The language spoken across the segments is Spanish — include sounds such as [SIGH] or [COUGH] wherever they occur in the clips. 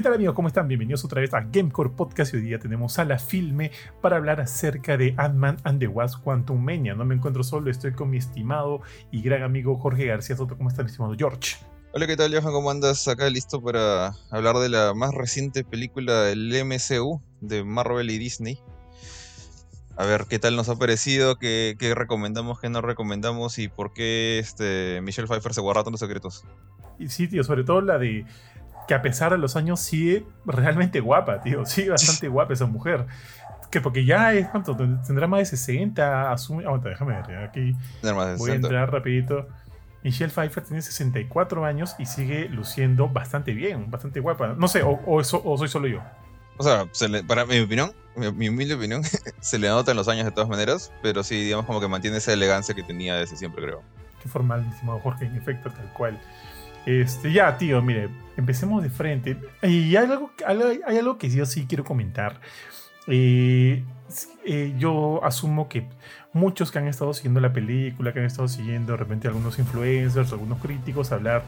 ¿Qué tal amigos? ¿Cómo están? Bienvenidos otra vez a Gamecore Podcast. Hoy día tenemos a la filme para hablar acerca de Ant-Man and the Wasp Quantum Mania. No me encuentro solo, estoy con mi estimado y gran amigo Jorge García Soto. ¿Cómo está mi estimado George? Hola, ¿qué tal, Johan? ¿Cómo andas? Acá listo para hablar de la más reciente película del MCU de Marvel y Disney. A ver qué tal nos ha parecido, qué, qué recomendamos, qué no recomendamos y por qué este Michelle Pfeiffer se guarda tantos secretos. Y sí, tío, sobre todo la de que a pesar de los años sigue realmente guapa, tío. Sigue bastante [LAUGHS] guapa esa mujer. Que porque ya es, ¿cuánto? Tendrá más de 60, asume... Aguanta, déjame ver, aquí voy a entrar rapidito. Michelle Pfeiffer tiene 64 años y sigue luciendo bastante bien, bastante guapa. No sé, o, eso, o soy solo yo. O sea, para mi opinión, mi, humilde opinión, [LAUGHS] se le nota en los años de todas maneras, pero sí, digamos como que mantiene esa elegancia que tenía desde siempre, creo. Qué formal, mi estimado Jorge, en efecto, tal cual. Este, ya, tío, mire, empecemos de frente. Y hay algo, hay algo que yo sí quiero comentar. Eh, eh, yo asumo que muchos que han estado siguiendo la película, que han estado siguiendo de repente algunos influencers, algunos críticos hablar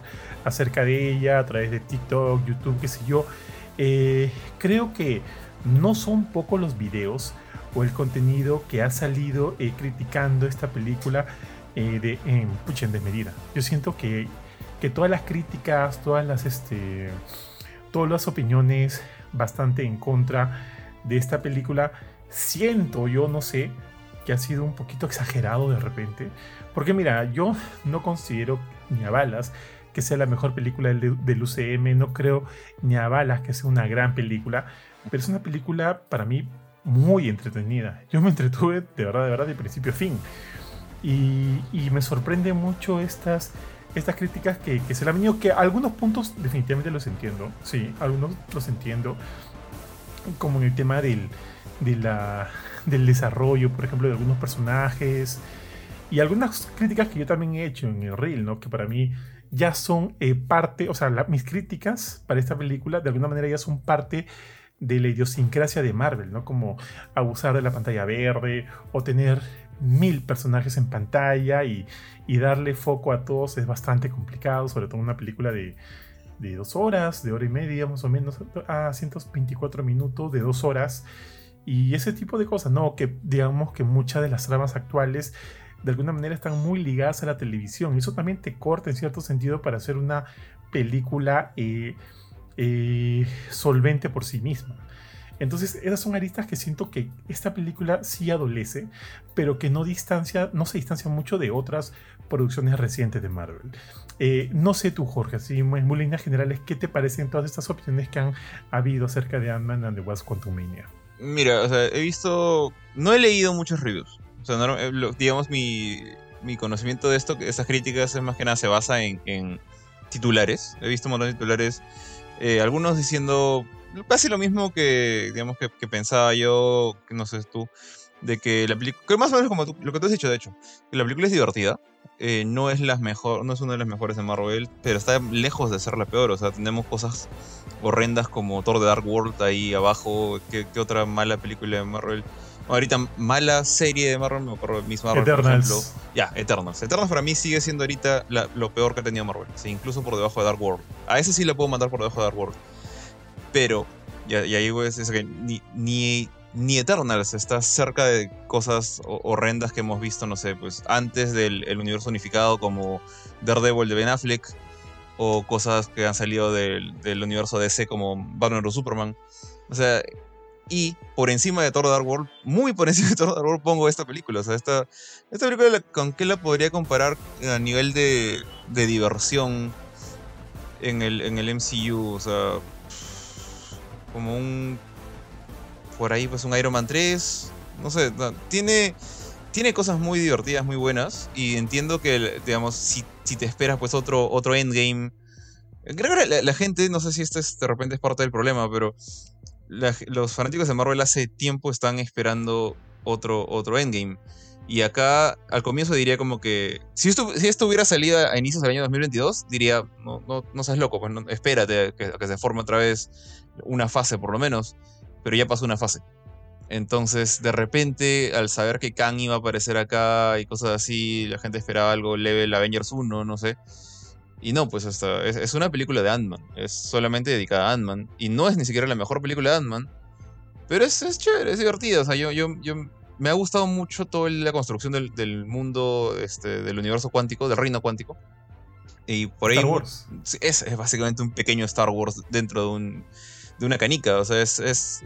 acerca de ella a través de TikTok, YouTube, qué sé yo, eh, creo que no son pocos los videos o el contenido que ha salido criticando esta película de, en, en desmedida. Yo siento que que todas las críticas, todas las, este, todas las opiniones bastante en contra de esta película, siento yo, no sé, que ha sido un poquito exagerado de repente. Porque mira, yo no considero ni a balas que sea la mejor película del, UCM, no creo ni a balas que sea una gran película, pero es una película para mí muy entretenida. Yo me entretuve de verdad, de verdad, de principio a fin. Y, y me sorprende mucho estas estas críticas que, se le han venido, que algunos puntos definitivamente los entiendo, sí, algunos los entiendo, como en el tema del, de la, del desarrollo, por ejemplo, de algunos personajes, y algunas críticas que yo también he hecho en el reel, ¿no? Que para mí ya son eh, parte, o sea, mis críticas para esta película de alguna manera ya son parte de la idiosincrasia de Marvel, ¿no? Como abusar de la pantalla verde o tener mil personajes en pantalla y, darle foco a todos es bastante complicado, sobre todo una película de, dos horas, de hora y media más o menos, a 124 minutos, de dos horas. Y ese tipo de cosas, ¿no? Que digamos que muchas de las tramas actuales de alguna manera están muy ligadas a la televisión. Y eso también te corta en cierto sentido para hacer una película eh, eh, solvente por sí misma. Entonces, esas son aristas que siento que esta película sí adolece, pero que no, distancia, no se distancia mucho de otras producciones recientes de Marvel. Eh, no sé tú, Jorge, así en líneas generales, ¿qué te parecen todas estas opiniones que han habido acerca de Ant-Man and the Wasp Quantumania? Mira, o sea, he visto, no he leído muchos reviews. O sea, eh, digamos, mi, mi, conocimiento de esto, estas críticas, es más que nada se basa en, titulares. He visto un montón de titulares, eh, algunos diciendo casi lo mismo que, digamos, que, pensaba yo, que no sé tú, de que la película, que más o menos como lo que tú has dicho, de hecho, que la película es divertida, eh, no es las mejor, no es una de las mejores de Marvel, pero está lejos de ser la peor, o sea, tenemos cosas horrendas como Thor de Dark World ahí abajo, ¿qué, otra mala película de Marvel? Ahorita, mala serie de Marvel, me acuerdo Miss Marvel, Eternals. por ejemplo. Ya, Eternals. Eternals para mí sigue siendo ahorita lo peor que ha tenido Marvel. incluso por debajo de Dark World. A ese sí le puedo mandar por debajo de Dark World. Pero, y, ahí es, es que ni, ni, ni, Eternals está cerca de cosas horrendas que hemos visto, no sé, pues antes del universo unificado como Daredevil de Ben Affleck, o cosas que han salido del, del universo DC como Batman o Superman. O sea, y por encima de Thor Dark World, muy por encima de Thor Dark World, pongo esta película. O sea, esta, esta película, ¿con qué la podría comparar a nivel de, de diversión en el, en el MCU? O sea, como un. Por ahí, pues un Iron Man 3. No sé, tiene. Tiene cosas muy divertidas, muy buenas. Y entiendo que, digamos, si, si te esperas, pues otro, otro endgame. Creo que la, gente, no sé si esto es, de repente es parte del problema, pero los fanáticos de Marvel hace tiempo están esperando otro, otro endgame. Y acá, al comienzo diría como que. Si esto, si esto hubiera salido a inicios del año 2022, diría, no, no, no seas loco, pues espérate a que, se forme otra vez una fase por lo menos, pero ya pasó una fase. Entonces, de repente, al saber que Kang iba a aparecer acá y cosas así, la gente esperaba algo level Avengers 1, no sé. Y no, pues hasta es, una película de Ant-Man. Es solamente dedicada a Ant-Man. Y no es ni siquiera la mejor película de Ant-Man. Pero es, es chévere, es divertida. O sea, yo, yo me ha gustado mucho toda la construcción del, mundo, este, del universo cuántico, del reino cuántico. Y por ahí. Star Wars. Es, es, básicamente un pequeño Star Wars dentro de, un, de una canica. O sea, es, es,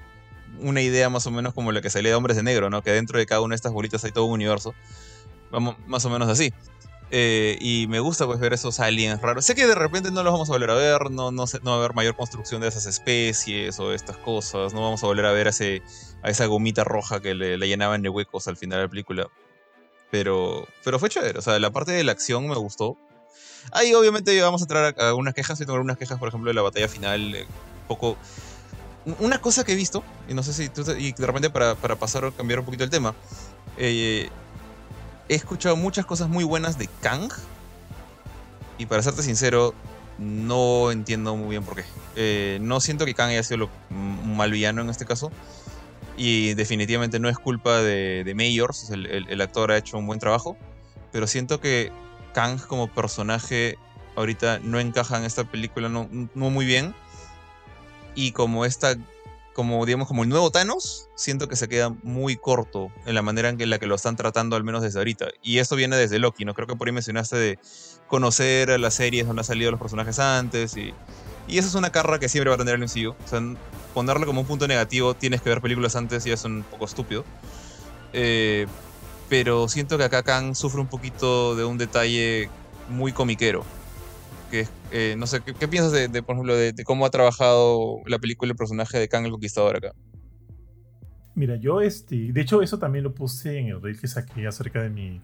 una idea más o menos como la que salía de Hombres de Negro, ¿no? Que dentro de cada una de estas bolitas hay todo un universo. Vamos, más o menos así. Eh, y me gusta pues ver esos aliens raros. Sé que de repente no los vamos a volver a ver, no, no, no va a haber mayor construcción de esas especies o estas cosas, no vamos a volver a ver a, ese, a esa gomita roja que le, llenaban de huecos al final de la película. Pero, pero fue chévere, o sea, la parte de la acción me gustó. Ahí obviamente vamos a entrar a, unas quejas, tengo algunas quejas, por ejemplo, de la batalla final, eh, un poco... Una cosa que he visto, y no sé si tú, y de repente para, para pasar o cambiar un poquito el tema, eh, he escuchado muchas cosas muy buenas de Kang. Y para serte sincero, no entiendo muy bien por qué. Eh, no siento que Kang haya sido un mal villano en este caso. Y definitivamente no es culpa de, de Mayors. El, actor ha hecho un buen trabajo. Pero siento que Kang como personaje ahorita no encaja en esta película no muy bien. Y como esta como digamos como el nuevo Thanos, siento que se queda muy corto en la manera en la que lo están tratando al menos desde ahorita. Y esto viene desde Loki, ¿no? Creo que por ahí mencionaste de conocer las series donde han salido los personajes antes y, y eso es una carra que siempre va a tener el MCU. O sea, ponerle como un punto negativo, tienes que ver películas antes y es un poco estúpido. Eh, pero siento que acá Kang sufre un poquito de un detalle muy comiquero que eh, no sé, ¿qué, piensas de, por ejemplo, de, cómo ha trabajado la película el personaje de Kang el Conquistador acá? Mira, yo este, de hecho eso también lo puse en el reel que saqué acerca de mi,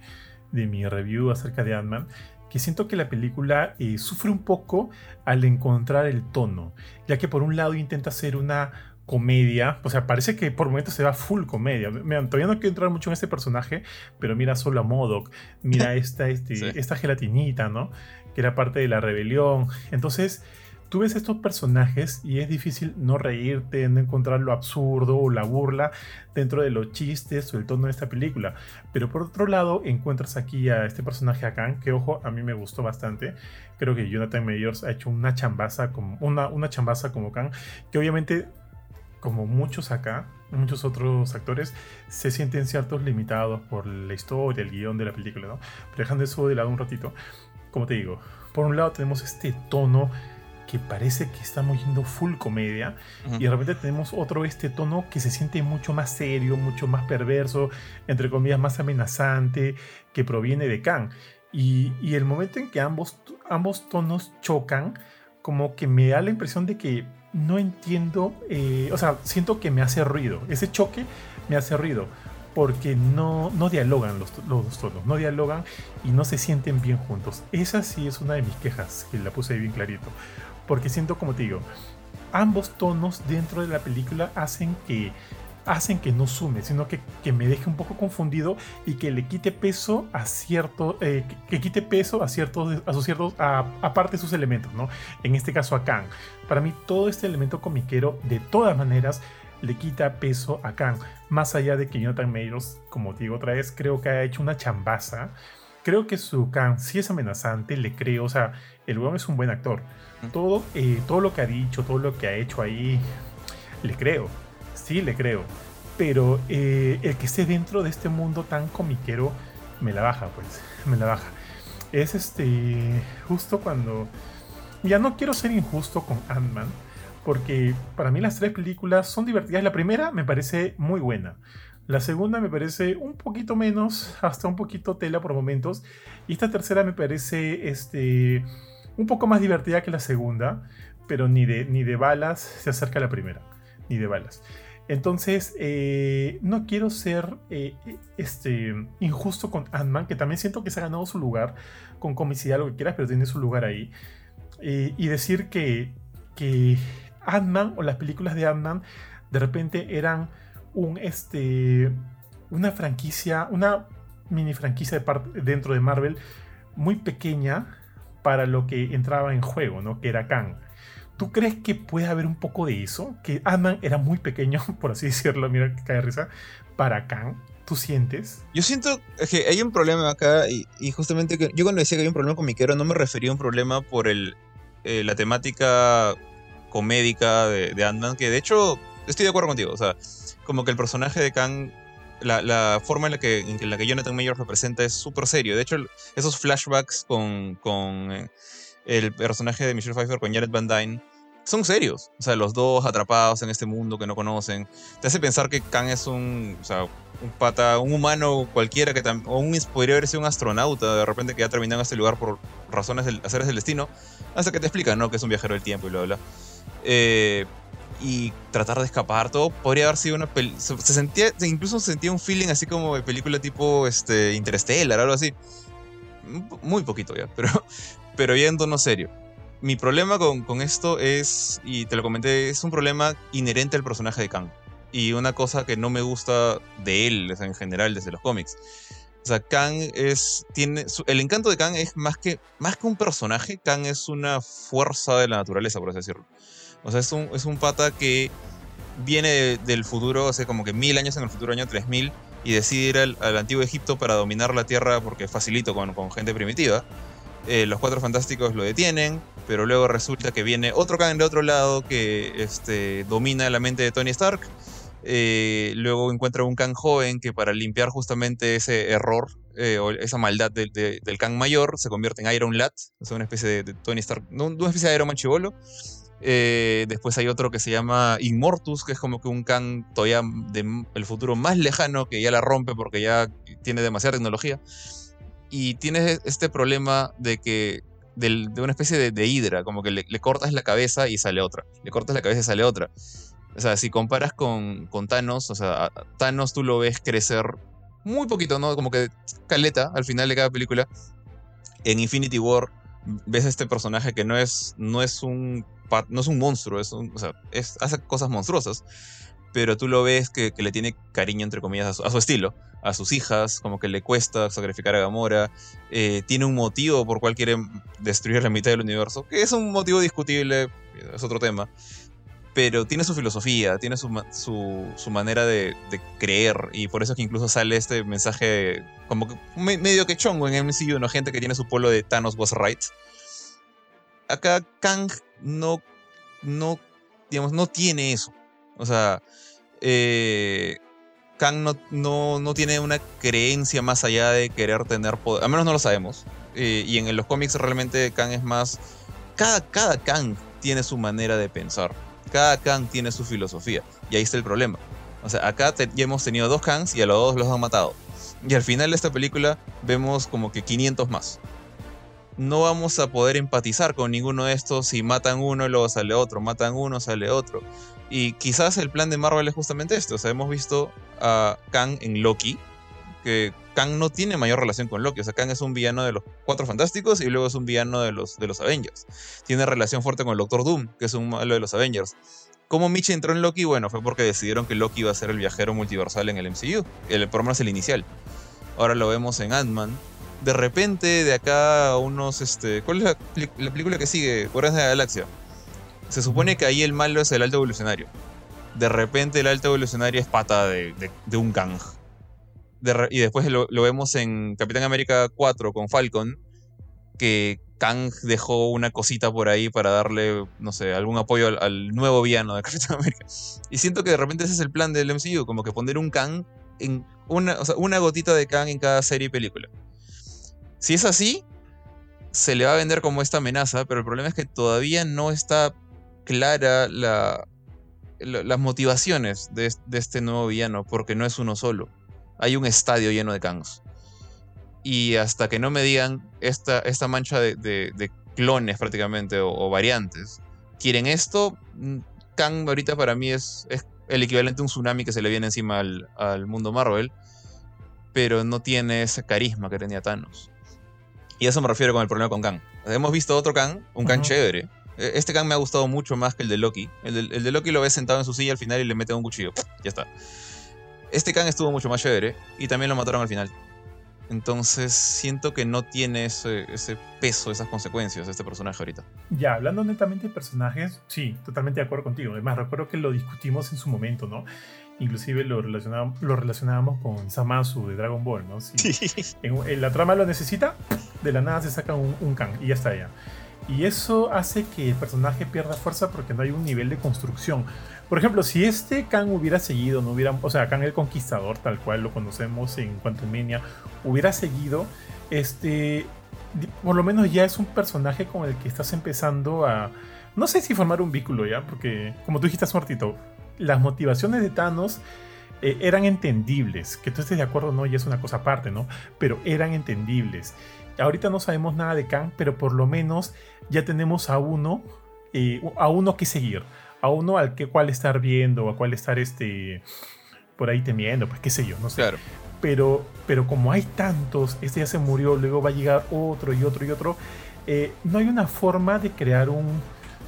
de mi review acerca de Ant-Man, que siento que la película eh, sufre un poco al encontrar el tono, ya que por un lado intenta hacer una comedia, o sea, parece que por momentos se va full comedia. todavía no quiero entrar mucho en este personaje, pero mira solo a Modoc, mira [LAUGHS] esta, este, esta gelatinita, ¿no? Que era parte de la rebelión. Entonces, tú ves estos personajes y es difícil no reírte, no encontrar lo absurdo o la burla dentro de los chistes o el tono de esta película. Pero por otro lado, encuentras aquí a este personaje acá, que ojo, a mí me gustó bastante. Creo que Jonathan Mayors ha hecho una chambaza como, una, una chambaza como Khan, que obviamente, como muchos acá, muchos otros actores, se sienten ciertos limitados por la historia, el guion de la película, ¿no? Pero dejando eso de lado un ratito, como te digo, por un lado tenemos este tono que parece que estamos yendo full comedia y de repente tenemos otro este tono que se siente mucho más serio, mucho más perverso, entre comillas más amenazante, que proviene de Kang. Y, el momento en que ambos, ambos tonos chocan, como que me da la impresión de que no entiendo, eh, o sea, siento que me hace ruido, ese choque me hace ruido porque no, no dialogan los, los, tonos, no dialogan y no se sienten bien juntos. Esa sí es una de mis quejas, que la puse ahí bien clarito, porque siento como te digo, ambos tonos dentro de la película hacen que hacen que no sume, sino que, que, me deje un poco confundido y que le quite peso a cierto, eh, que, quite peso a ciertos, a sus ciertos, a, aparte de sus elementos, ¿no? En este caso a Kang. Para mí todo este elemento comiquero, de todas maneras, le quita peso a Kang. Más allá de que Jonathan Mayors, como te digo otra vez, creo que ha hecho una chambaza. Creo que su Kang sí es amenazante, le creo. O sea, el weón es un buen actor. Todo, eh, todo lo que ha dicho, todo lo que ha hecho ahí, le creo. Sí, le creo. Pero eh, el que esté dentro de este mundo tan comiquero, me la baja, pues. Me la baja. Es este. Justo cuando. Ya no quiero ser injusto con Ant-Man porque para mí las tres películas son divertidas. La primera me parece muy buena. La segunda me parece un poquito menos, [LAUGHS] hasta un poquito tela por momentos. Y esta tercera me parece este, un poco más divertida que la segunda, pero ni de, ni de balas se acerca a la primera, ni de balas. Entonces, eh, no quiero ser eh, este, injusto con Ant-Man, que también siento que se ha ganado su lugar, con comicidad, lo que quieras, pero tiene su lugar ahí. Eh, y decir que, que Ant-Man o las películas de Ant-Man de repente eran un, este, una franquicia, una mini franquicia de dentro de Marvel muy pequeña para lo que entraba en juego, ¿no? Que era Kang. ¿Tú crees que puede haber un poco de eso? Que ant era muy pequeño, [LAUGHS] por así decirlo, mira que cae risa, para Kang. ¿Tú sientes? Yo siento que hay un problema acá y, justamente yo cuando decía que hay un problema con Miquero no me refería a un problema por el, eh, la temática comédica de, de Ant-Man, que de hecho estoy de acuerdo contigo, o sea, como que el personaje de Kang la, forma en la, que, en la que Jonathan Mayer representa es súper serio. De hecho, esos flashbacks con, con eh, el personaje de Michelle Pfeiffer con Jared Van Dyne son serios. O sea, los dos atrapados en este mundo que no conocen. Te hace pensar que Kang es un, o sea, un pata, un humano cualquiera que o un, podría haber sido un astronauta de repente que ha terminado en este lugar por razones del hacer del destino. Hasta que te explican, ¿no? Que es un viajero del tiempo y bla, bla. Eh, y tratar de escapar todo podría haber sido una película se, sentía incluso se sentía un feeling así como de película tipo este Interstellar algo así muy poquito ya pero [LAUGHS] pero tono serio mi problema con, esto es y te lo comenté es un problema inherente al personaje de Kang y una cosa que no me gusta de él en general desde los cómics o sea, Kang es. Tiene, el encanto de Kang es más que, más que un personaje. Kang es una fuerza de la naturaleza, por así decirlo. O sea, es un, es un pata que viene del futuro, o sea, como que mil años en el futuro, año 3000, y decide ir al, antiguo Egipto para dominar la tierra porque es facilito con gente primitiva. Eh, los cuatro fantásticos lo detienen, pero luego resulta que viene otro Kang de otro lado que este, domina la mente de Tony Stark. Eh, luego encuentra un Kang joven que para limpiar justamente ese error eh, o esa maldad del Kang mayor se convierte en Iron Lad, o sea, una especie de, Tony Stark, una especie de Iron Man chivolo eh, después hay otro que se llama Immortus, que es como que un Kang todavía del futuro más lejano, que ya la rompe porque ya tiene demasiada tecnología. Y tienes este problema de que de una especie de, de hidra, como que le, cortas la cabeza y sale otra. Le cortas la cabeza y sale otra. O sea, si comparas con, con Thanos, o sea, Thanos tú lo ves crecer muy poquito, ¿no? Como que caleta al final de cada película. En Infinity War ves a este personaje que no es, no es un no es un monstruo, es o sea, hace cosas monstruosas, pero tú lo ves que, le tiene cariño, entre comillas, a su, estilo, a sus hijas, como que le cuesta sacrificar a Gamora, eh, tiene un motivo por cual quiere destruir la mitad del universo, que es un motivo discutible, es otro tema, pero tiene su filosofía, tiene su, su, manera de, creer, y por eso es que incluso sale este mensaje como que medio que chongo en MCU, ¿no? Gente que tiene su pueblo de Thanos was right. Acá Kang no, no, digamos, no tiene eso. O sea, eh, Kang no, no, tiene una creencia más allá de querer tener poder. Al menos no lo sabemos. Eh, y en los cómics realmente Kang es más... Cada, cada Kang tiene su manera de pensar. Cada Kang tiene su filosofía. Y ahí está el problema. O sea, acá ya hemos tenido dos Kangs y a los dos los han matado. Y al final de esta película vemos como que 500 más no vamos a poder empatizar con ninguno de estos si matan uno y luego sale otro, matan uno, sale otro. Y quizás el plan de Marvel es justamente esto. O sea, hemos visto a Kang en Loki, que Kang no tiene mayor relación con Loki. O sea, Kang es un villano de los Cuatro Fantásticos y luego es un villano de los, de los Avengers. Tiene relación fuerte con el Doctor Doom, que es un malo de los Avengers. ¿Cómo Mitch entró en Loki? Bueno, fue porque decidieron que Loki iba a ser el viajero multiversal en el MCU. El, por lo menos el inicial. Ahora lo vemos en Ant-Man, de repente, de acá a unos. Este, ¿Cuál es la, película que sigue? Guardianes de la Galaxia. Se supone que ahí el malo es el alto evolucionario. De repente, el alto evolucionario es pata de, un Kang. y después lo, vemos en Capitán América 4 con Falcon. Que Kang dejó una cosita por ahí para darle, no sé, algún apoyo al, nuevo villano de [LAUGHS] Capitán América. Y siento que de repente ese es el plan del MCU, como que poner un Kang en una, o sea, una gotita de Kang en cada serie y película. Si es así, se le va a vender como esta amenaza, pero el problema es que todavía no está clara la, las motivaciones de, este nuevo villano, porque no es uno solo. Hay un estadio lleno de Kangs. Y hasta que no me digan esta, esta mancha de, clones prácticamente o, variantes, quieren esto, mm, Kang ahorita para mí es, el equivalente a un tsunami que se le viene encima al, al mundo Marvel, pero no tiene ese carisma que tenía Thanos. Y eso me refiero con el problema con Kang. hemos visto otro Kang, un Kang chévere. E, este Kang me ha gustado mucho más que el de Loki. El de, Loki lo ves sentado en su silla al final y le mete un cuchillo. Ya está. Este Kang estuvo mucho más chévere y también lo mataron al final. Entonces siento que no tiene ese, ese, peso, esas consecuencias este personaje ahorita. Ya, hablando netamente de personajes, sí, totalmente de acuerdo contigo. Además, recuerdo que lo discutimos en su momento, ¿no? Inclusive lo relacionábamos, lo relacionábamos con Samasu de Dragon Ball, ¿no? sí. [LAUGHS] en, la trama lo necesita, de la nada se saca un, un Kang y ya está ya. Y eso hace que el personaje pierda fuerza porque no hay un nivel de construcción. Por ejemplo, si este Kang hubiera seguido, no hubiera, o sea, Kang el Conquistador, tal cual lo conocemos en Quantumania, hubiera seguido, este, por lo menos ya es un personaje con el que estás empezando a, no sé si formar un vínculo ya, porque como tú dijiste hace las motivaciones de Thanos eh, eran entendibles, que tú estés de acuerdo no, ya es una cosa aparte, ¿no? Pero eran entendibles. Ahorita no sabemos nada de Kang, pero por lo menos ya tenemos a uno, eh, a uno que seguir a uno al que cual estar viendo, a cual estar este, por ahí temiendo, pues qué sé yo, no sé. Claro. Pero, pero como hay tantos, este ya se murió, luego va a llegar otro y otro y otro, eh, no hay una forma de crear un,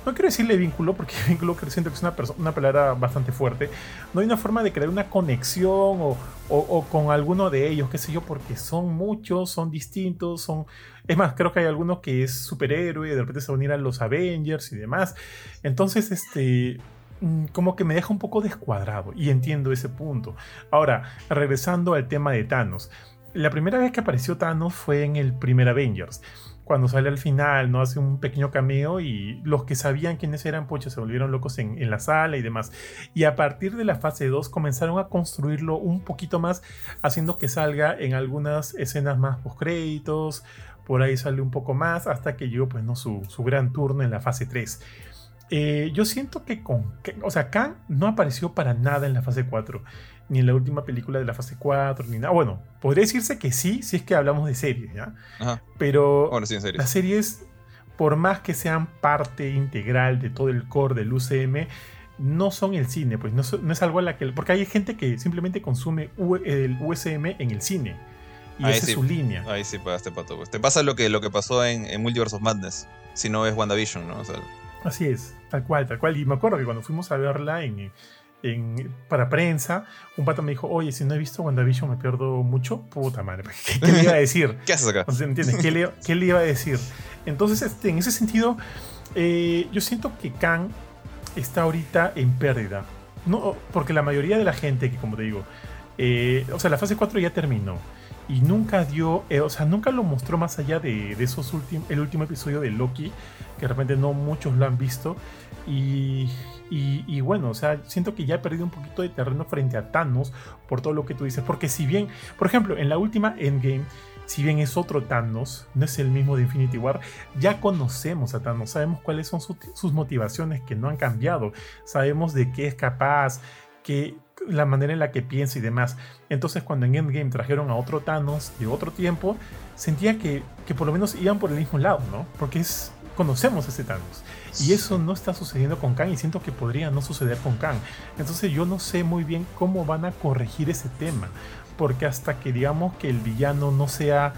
no quiero decirle vínculo, porque [LAUGHS] vínculo siento que es una, una palabra bastante fuerte, no hay una forma de crear una conexión o, o, con alguno de ellos, qué sé yo, porque son muchos, son distintos, son... Es más, creo que hay alguno que es superhéroe, de repente se va a unir a los Avengers y demás. Entonces, este, mm, como que me deja un poco descuadrado y entiendo ese punto. Ahora, regresando al tema de Thanos. La primera vez que apareció Thanos fue en el primer Avengers cuando sale al final, ¿no? Hace un pequeño cameo y los que sabían quiénes eran, pochos se volvieron locos en, la sala y demás. Y a partir de la fase 2 comenzaron a construirlo un poquito más, haciendo que salga en algunas escenas más post créditos, por ahí sale un poco más, hasta que llegó, pues, ¿no? Su, gran turno en la fase 3. Eh, yo siento que con, o sea, Khan no apareció para nada en la fase 4 ni en la última película de la fase 4, ni nada. Bueno, podría decirse que sí, si es que hablamos de series, ¿ya? Pero las series, por más que sean parte integral de todo el core del UCM, no son el cine, pues no, es algo a la que... Porque hay gente que simplemente consume el USM en el cine. Y esa es su línea. Ahí sí pagaste pato. Pues. Te pasa lo que, lo que pasó en, en Multiverse of Madness, si no ves WandaVision, ¿no? Así es, tal cual, tal cual. Y me acuerdo que cuando fuimos a verla en, para prensa, un pato me dijo, oye, si no he visto WandaVision me pierdo mucho. Puta madre, [LAUGHS] ¿qué, le iba a decir? [LAUGHS] ¿Qué haces acá? ¿Entiendes? ¿Qué le, [LAUGHS] ¿Qué le, iba a decir? Entonces, este, en ese sentido, eh, yo siento que Kang está ahorita en pérdida. No, porque la mayoría de la gente que, como te digo, eh, o sea, la fase 4 ya terminó y nunca dio, eh, o sea, nunca lo mostró más allá de, de esos últimos, el último episodio de Loki, que de repente no muchos lo han visto. Y, y, bueno, o sea, siento que ya he perdido un poquito de terreno frente a Thanos por todo lo que tú dices. Porque si bien, por ejemplo, en la última Endgame, si bien es otro Thanos, no es el mismo de Infinity War, ya conocemos a Thanos, sabemos cuáles son sus motivaciones que no han cambiado, sabemos de qué es capaz, que la manera en la que piensa y demás. Entonces cuando en Endgame trajeron a otro Thanos de otro tiempo, sentía que, que por lo menos iban por el mismo lado, ¿no? Porque es, conocemos a ese Thanos. Y eso no está sucediendo con Kang y siento que podría no suceder con Kang. Entonces yo no sé muy bien cómo van a corregir ese tema. Porque hasta que digamos que el villano no sea...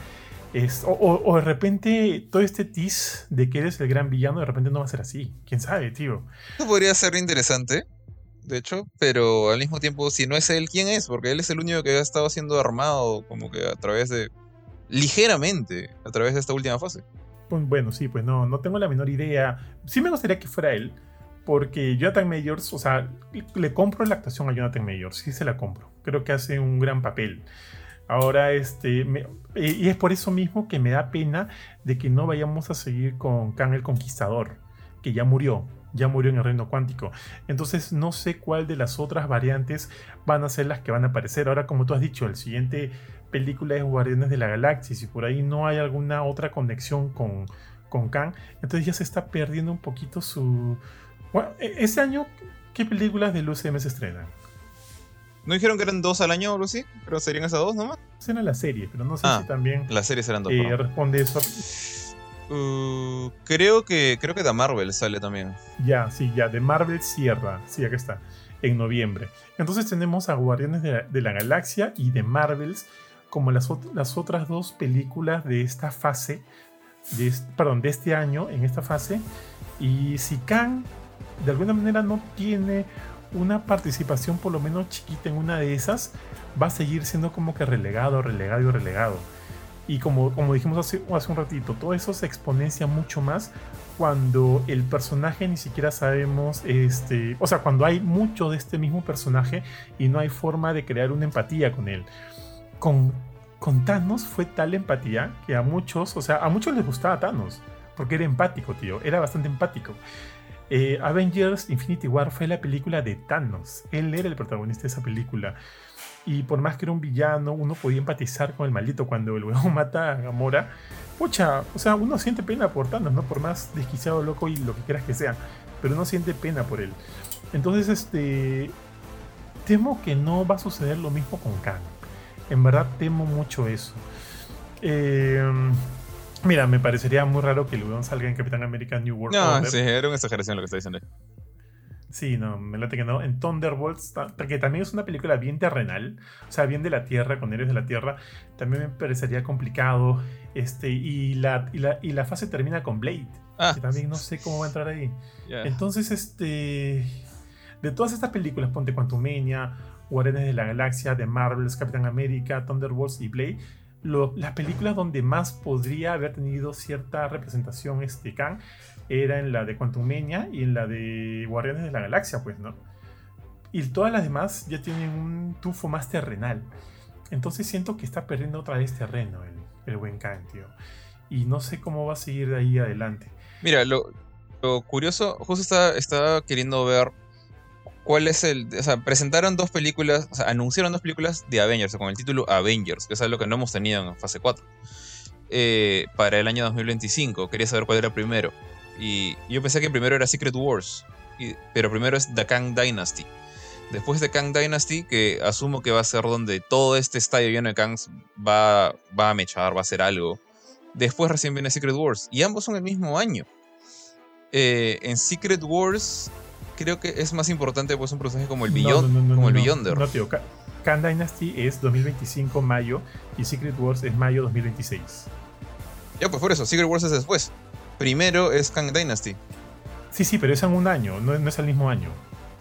Es, o, de repente todo este tease de que eres el gran villano de repente no va a ser así. ¿Quién sabe, tío? Eso podría ser interesante, de hecho, pero al mismo tiempo, si no es él, ¿quién es? Porque él es el único que ha estado siendo armado como que a través de... ligeramente, a través de esta última fase. Pues, bueno, sí, pues no, no tengo la menor idea. Sí me gustaría que fuera él, porque Jonathan Mayors, o sea, le compro la actuación a Jonathan Mayors, sí se la compro. Creo que hace un gran papel. Ahora, este, y es por eso mismo que me da pena de que no vayamos a seguir con Khan el Conquistador, que ya murió, ya murió en el reino cuántico. Entonces no sé cuál de las otras variantes van a ser las que van a aparecer. Ahora, como tú has dicho, el siguiente película de Guardianes de la Galaxia, si por ahí no hay alguna otra conexión con, con Kang, entonces ya se está perdiendo un poquito su... Bueno, este año, ¿qué películas de UCM se estrenan? ¿No dijeron que eran dos al año o algo así? ¿Pero serían esas dos nomás? Será la serie, pero no sé ah, si también... Las series serán dos. Eh, responde eso. Uh, creo que creo que de Marvel sale también. Ya, sí, ya, de Marvel cierra. Sí, acá está. En noviembre. Entonces tenemos a Guardianes de la, de la Galaxia y de Marvels como las, otras dos películas de esta fase, de, perdón, de este año, en esta fase. Y si Kang de alguna manera no tiene una participación por lo menos chiquita en una de esas, va a seguir siendo como que relegado, relegado y relegado. Y como, como dijimos hace, hace un ratito, todo eso se exponencia mucho más cuando el personaje ni siquiera sabemos, este, o sea, cuando hay mucho de este mismo personaje y no hay forma de crear una empatía con él. Con, Thanos fue tal empatía que a muchos, o sea, a muchos les gustaba Thanos, porque era empático, tío, era bastante empático. Eh, Avengers Infinity War fue la película de Thanos, él era el protagonista de esa película. Y por más que era un villano, uno podía empatizar con el maldito cuando el huevón [LAUGHS] mata a Gamora. Pucha, o sea, uno siente pena por Thanos, ¿no? Por más desquiciado, loco y lo que quieras que sea. Pero uno siente pena por él. Entonces, este. Temo que no va a suceder lo mismo con Kang. En verdad, temo mucho eso. Eh, mira, me parecería muy raro que el salga en Capitán América New World No, Order. sí, era una exageración lo que está diciendo. Sí, no, me late que no. En Thunderbolts, porque también es una película bien terrenal, o sea, bien de la Tierra, con héroes de la Tierra, también me parecería complicado. Este, y la, y la, y la fase termina con Blade, Ah, que también no sé cómo va a entrar ahí. Entonces, este. De todas estas películas, ponte Quantumania, Guardianes de la Galaxia, The Marvels, Capitán América, Thunderbolts y Blade, las películas donde más podría haber tenido cierta representación este Kang era en la de Quantumania y en la de Guardianes de la Galaxia, pues, ¿no? Y todas las demás ya tienen un tufo más terrenal. Entonces siento que está perdiendo otra vez terreno el, el buen Kang, tío. Y no sé cómo va a seguir de ahí adelante. Mira, lo, lo curioso, justo estaba, estaba queriendo ver cuál es el. O sea, presentaron dos películas, o sea, anunciaron dos películas de Avengers, con el título Avengers, que es algo que no hemos tenido en fase 4. eh, para el año 2025. Quería saber cuál era primero. Y yo pensé que primero era Secret Wars, pero primero es The Kang Dynasty. Después de Kang Dynasty, que asumo que va a ser donde todo este estadio lleno de Kangs va, va a mechar, va a hacer algo. Después recién viene Secret Wars. Y ambos son el mismo año. Eh, en Secret Wars creo que es más importante pues un personaje como el Beyond, no, no, no, como el Beyonder. No, tío. Khan Dynasty es 2025 mayo y Secret Wars es mayo 2026. Ya pues por eso, Secret Wars es después. Primero es Kang Dynasty. Sí, sí, pero es en un año, no, no es al mismo año.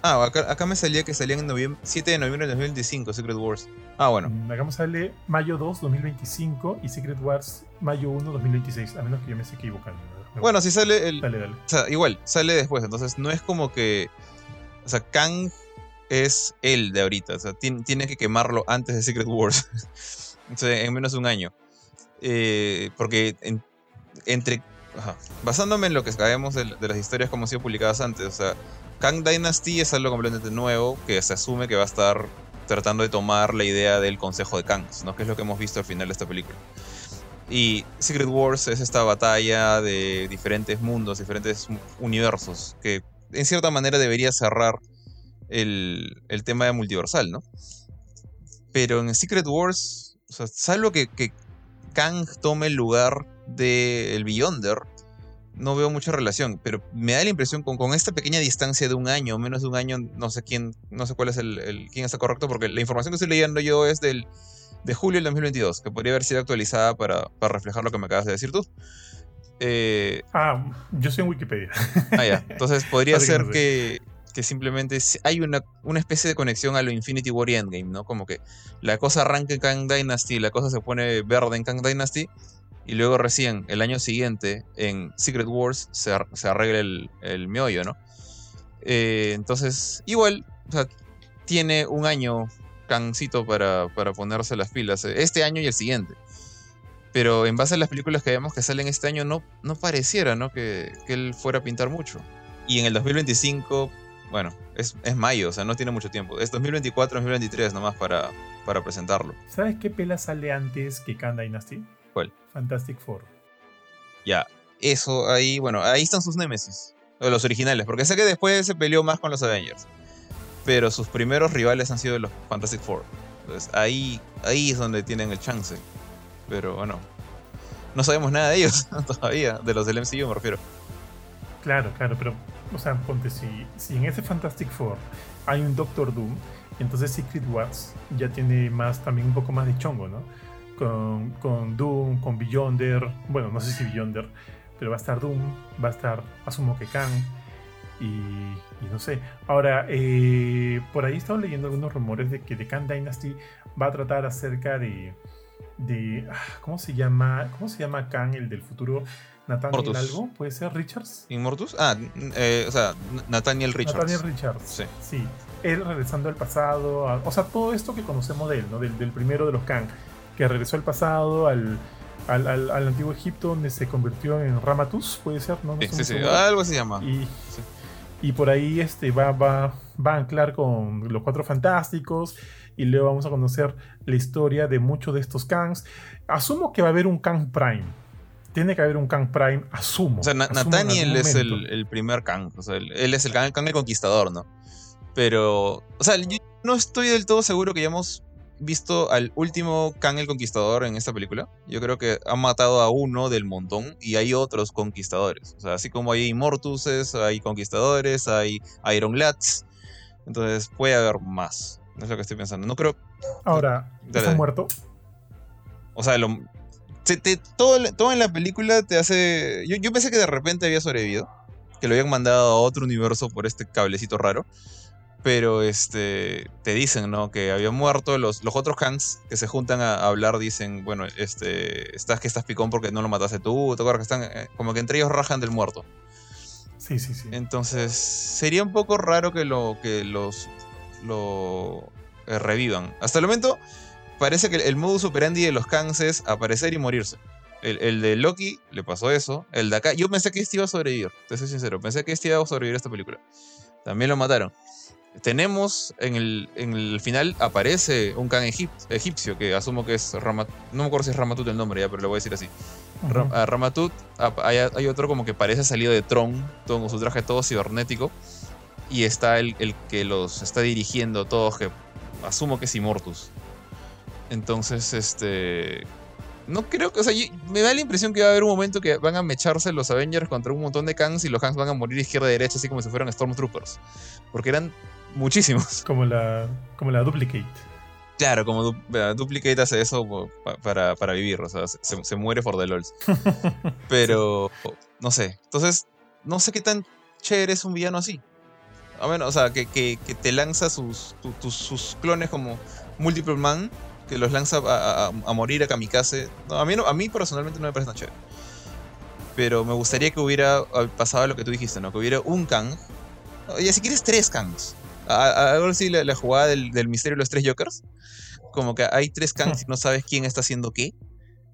Ah, acá, acá me salía que salían en noviembre, 7 de noviembre de 2025 Secret Wars. Ah, bueno. Mm, Hagamos sale mayo 2 2025 y Secret Wars mayo 1 2026, a menos que yo me esté equivocando. ¿No? Bueno, si sale el, Dale, dale. O sea, igual, sale después, entonces no es como que. O sea, Kang es él de ahorita, o sea, tiene, tiene que quemarlo antes de Secret Wars. [LAUGHS] o sea, en menos de un año. Eh, porque en- entre. ajá, basándome en lo que sabemos de, de las historias como han sido publicadas antes, o sea, Kang Dynasty es algo completamente nuevo que se asume que va a estar tratando de tomar la idea del Consejo de Kangs, ¿no? Que es lo que hemos visto al final de esta película. Y Secret Wars es esta batalla de diferentes mundos, diferentes universos, que en cierta manera debería cerrar el, el tema de multiversal, ¿no? Pero en Secret Wars, o sea, salvo que, que Kang tome el lugar del Beyonder, no veo mucha relación, pero me da la impresión con, con esta pequeña distancia de un año, menos de un año, no sé quién, no sé cuál es el- quién está correcto, porque la información que estoy leyendo yo es del de julio del 2022, que podría haber sido actualizada para, para reflejar lo que me acabas de decir tú. Eh, Ah, yo soy en Wikipedia. ah, ya. Entonces podría [LAUGHS] ser que, que simplemente si- hay una, una especie de conexión a lo Infinity War y Endgame, ¿no? Como que la cosa arranca en Kang Dynasty, la cosa se pone verde en Kang Dynasty, y luego recién, el año siguiente, en Secret Wars, se, ar- se arregla el, el meollo, ¿no? Eh, entonces, igual, o sea, tiene un año Kangcito para, para ponerse las pilas, eh, este año y el siguiente. Pero en base a las películas que vemos que salen este año, no, no pareciera ¿no? Que, que él fuera a pintar mucho. Y en el 2025, bueno, es, es mayo, o sea, no tiene mucho tiempo. Es 2024, 2023 nomás para, para presentarlo. ¿Sabes qué pela sale antes que Khan Dynasty? ¿Cuál? Fantastic Four. Ya, eso ahí, bueno, ahí están sus némesis. o Los originales, porque sé que después se peleó más con los Avengers. Pero sus primeros rivales han sido los Fantastic Four. Entonces ahí, ahí es donde tienen el chance. Pero bueno, no sabemos nada de ellos [LAUGHS] todavía, de los del MCU me refiero. Claro, claro, pero, o sea, ponte, si, si en ese Fantastic Four hay un Doctor Doom, entonces Secret Wars ya tiene más, también un poco más de chongo, ¿no? Con, con Doom, con Beyonder, bueno, no sé si Beyonder, pero va a estar Doom, va a estar, asumo que Kang, y, y no sé. Ahora, eh, por ahí he estado leyendo algunos rumores de que The Khan Dynasty va a tratar acerca de, de ah, ¿cómo se llama? ¿Cómo se llama Khan, el del futuro? Nathaniel Mortus. algo, puede ser Richards. ¿Inmortus? Ah, eh, o sea, Nathaniel Richards. Nathaniel Richards. Sí. Sí. Él regresando al pasado, a- o sea, todo esto que conocemos de él, ¿no? Del, del primero de los Khan, que regresó al pasado, al, al, al- al antiguo Egipto, donde se convirtió en Ramatus, puede ser, ¿no? No Sí, sí, algo se llama. Y, Sí. Y por ahí este, va, va, va a anclar con los cuatro fantásticos. Y luego vamos a conocer la historia de muchos de estos Kangs. Asumo que va a haber un Kang Prime. Tiene que haber un Kang Prime, asumo. O sea, Na- asumo en Nathaniel es el, el primer Kang. O sea, él, él es el Kang, Kang el Conquistador, ¿no? Pero, o sea, yo no estoy del todo seguro que hayamos visto al último Kang el Conquistador en esta película. Yo creo que han matado a uno del montón y hay otros conquistadores. O sea, así como hay Immortuses, hay conquistadores, hay Iron Lats. Entonces puede haber más. Es lo que estoy pensando. No creo. Ahora, Dale, ¿está dale. muerto? O sea, lo, se te- todo en la película te hace. Yo, yo pensé que de repente había sobrevivido. Que lo habían mandado a otro universo por este cablecito raro. Pero este. Te dicen, ¿no? Que había muerto. Los, los otros Kangs que se juntan a, a hablar dicen, bueno, este. Estás que estás picón porque no lo mataste tú. ¿Te acuerdas que están. eh, como que entre ellos rajan del muerto. Sí, sí, sí. Entonces. Sería un poco raro que lo. que los. lo. eh, revivan. Hasta el momento. Parece que el, el modus operandi de los Kangs es aparecer y morirse. El, el de Loki le pasó eso. El de acá. Yo pensé que este iba a sobrevivir. Te soy sincero. Pensé que este iba a sobrevivir a esta película. También lo mataron. Tenemos en el, en el final aparece un egip- egipcio que asumo que es Ramat. No me acuerdo si es Ramatut el nombre ya, pero lo voy a decir así. A Ramatut hay, hay otro como que parece salido de Tron, con su traje todo cibernético. Y está el, el que los está dirigiendo todos, que asumo que es Immortus. Entonces, este. No creo que. O sea, yo- me da la impresión que va a haber un momento que van a mecharse los Avengers contra un montón de Kangs y los Kangs van a morir izquierda y derecha, así como si fueran Stormtroopers. Porque eran muchísimos. [LAUGHS] Como la, como la Duplicate. Claro, como du- Duplicate hace eso pa- para, para vivir, o sea, se, se muere for the lols. [LAUGHS] Pero, no sé. Entonces, no sé qué tan chévere es un villano así. A ver, o sea, que, que- que te lanza sus, tu- tus- sus clones como Multiple Man, que los lanza a, a- a morir a kamikaze. No, a, mí no- a mí personalmente no me parece tan chévere. Pero me gustaría que hubiera ah, pasado lo que tú dijiste, ¿no? Que hubiera un Kang. Oye, si quieres tres Kangs. A- a- Algo así la, la jugada del, del misterio de los tres Jokers. Como que hay tres Kangs y no sabes quién está haciendo qué.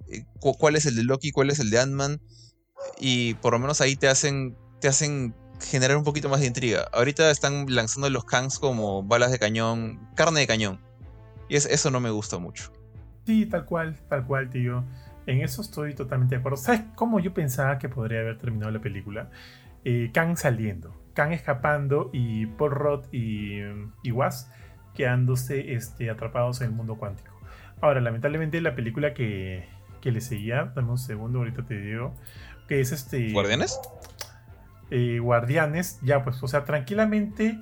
Eh, cu- ¿Cuál es el de Loki? ¿Cuál es el de Ant-Man? Y por lo menos ahí te hacen, te hacen generar un poquito más de intriga. Ahorita están lanzando los Kangs como balas de cañón, carne de cañón. Y es- eso no me gusta mucho. Sí, tal cual, tal cual, tío. En eso estoy totalmente de acuerdo. ¿Sabes cómo yo pensaba que podría haber terminado la película? Eh, Kang saliendo, Kang escapando y Paul Roth y, y Was quedándose este, atrapados en el mundo cuántico. Ahora, lamentablemente la película que, que le seguía, dame un segundo, ahorita te digo, que es este... ¿Guardianes? eh, Guardianes, ya pues, o sea, tranquilamente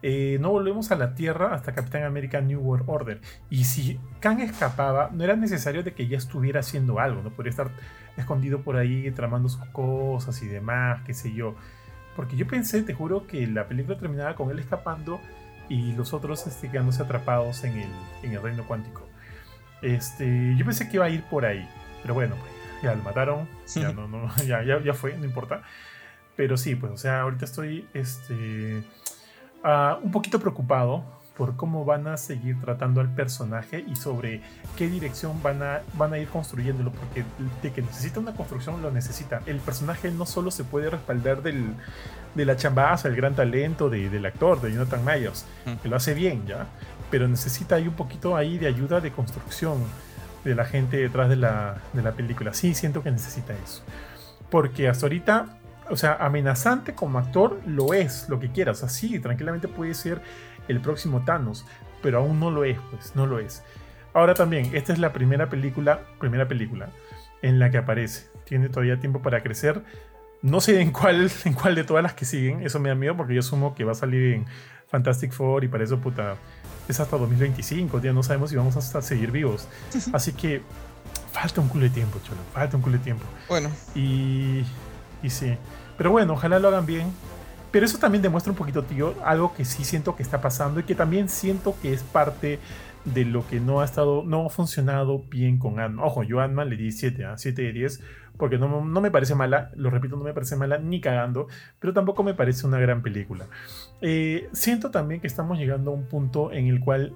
eh, no volvemos a la Tierra hasta Capitán América New World Order. Y si Kang escapaba, no era necesario de que ya estuviera haciendo algo, no podría estar escondido por ahí tramando sus cosas y demás, qué sé yo. Porque yo pensé, te juro, que la película terminaba con él escapando y los otros este, quedándose atrapados en el, en el reino cuántico. Este, yo pensé que iba a ir por ahí, pero bueno, pues, ya lo mataron, ya, [LAUGHS] no, no, ya, ya, ya fue, no importa. Pero sí, pues, o sea, ahorita estoy este, ah, un poquito preocupado por cómo van a seguir tratando al personaje y sobre qué dirección van a, van a ir construyéndolo, porque de que necesita una construcción lo necesita. El personaje no solo se puede respaldar del, de la chambaza, el gran talento de- del actor, de Jonathan Myers, Mm. que lo hace bien, ¿ya? Pero necesita ahí un poquito ahí de ayuda de construcción de la gente detrás de la, de la película. Sí, siento que necesita eso. Porque hasta ahorita, o sea, amenazante como actor lo es, lo que quieras. O sea, sí, tranquilamente puede ser el próximo Thanos, pero aún no lo es, pues, no lo es. Ahora también, esta es la primera película, primera película en la que aparece. Tiene todavía tiempo para crecer. No sé en cuál, [LAUGHS] en cuál de todas las que siguen, eso me da miedo porque yo asumo que va a salir en Fantastic Four y para eso, puta, es hasta 2025, ya no sabemos si vamos a hasta seguir vivos. [LAUGHS] Así que falta un culo de tiempo, cholo, falta un culo de tiempo. Bueno, Y, y sí. Pero bueno, ojalá lo hagan bien. Pero eso también demuestra un poquito, tío, algo que sí siento que está pasando y que también siento que es parte de lo que no ha estado, no ha funcionado bien con Ant-Man. Ojo, yo a Ant-Man le di 7, a 7 de 10, porque no, no, me parece mala, lo repito, no me parece mala ni cagando, pero tampoco me parece una gran película. Eh, siento también que estamos llegando a un punto en el cual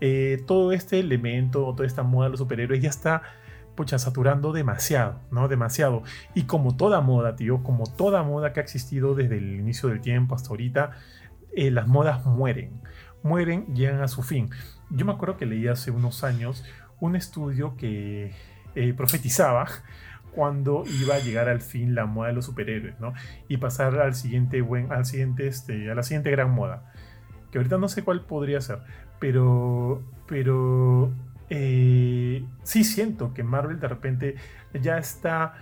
eh, todo este elemento, toda esta moda de los superhéroes ya está pucha, saturando demasiado, ¿no? Demasiado. Y como toda moda, tío, como toda moda que ha existido desde el inicio del tiempo hasta ahorita, eh, las modas mueren. Mueren, llegan a su fin. Yo me acuerdo que leí hace unos años un estudio que eh, profetizaba cuando iba a llegar al fin la moda de los superhéroes, ¿no? Y pasar al siguiente buen, al siguiente, este, a la siguiente gran moda. Que ahorita no sé cuál podría ser, pero, pero eh, sí siento que Marvel de repente ya está,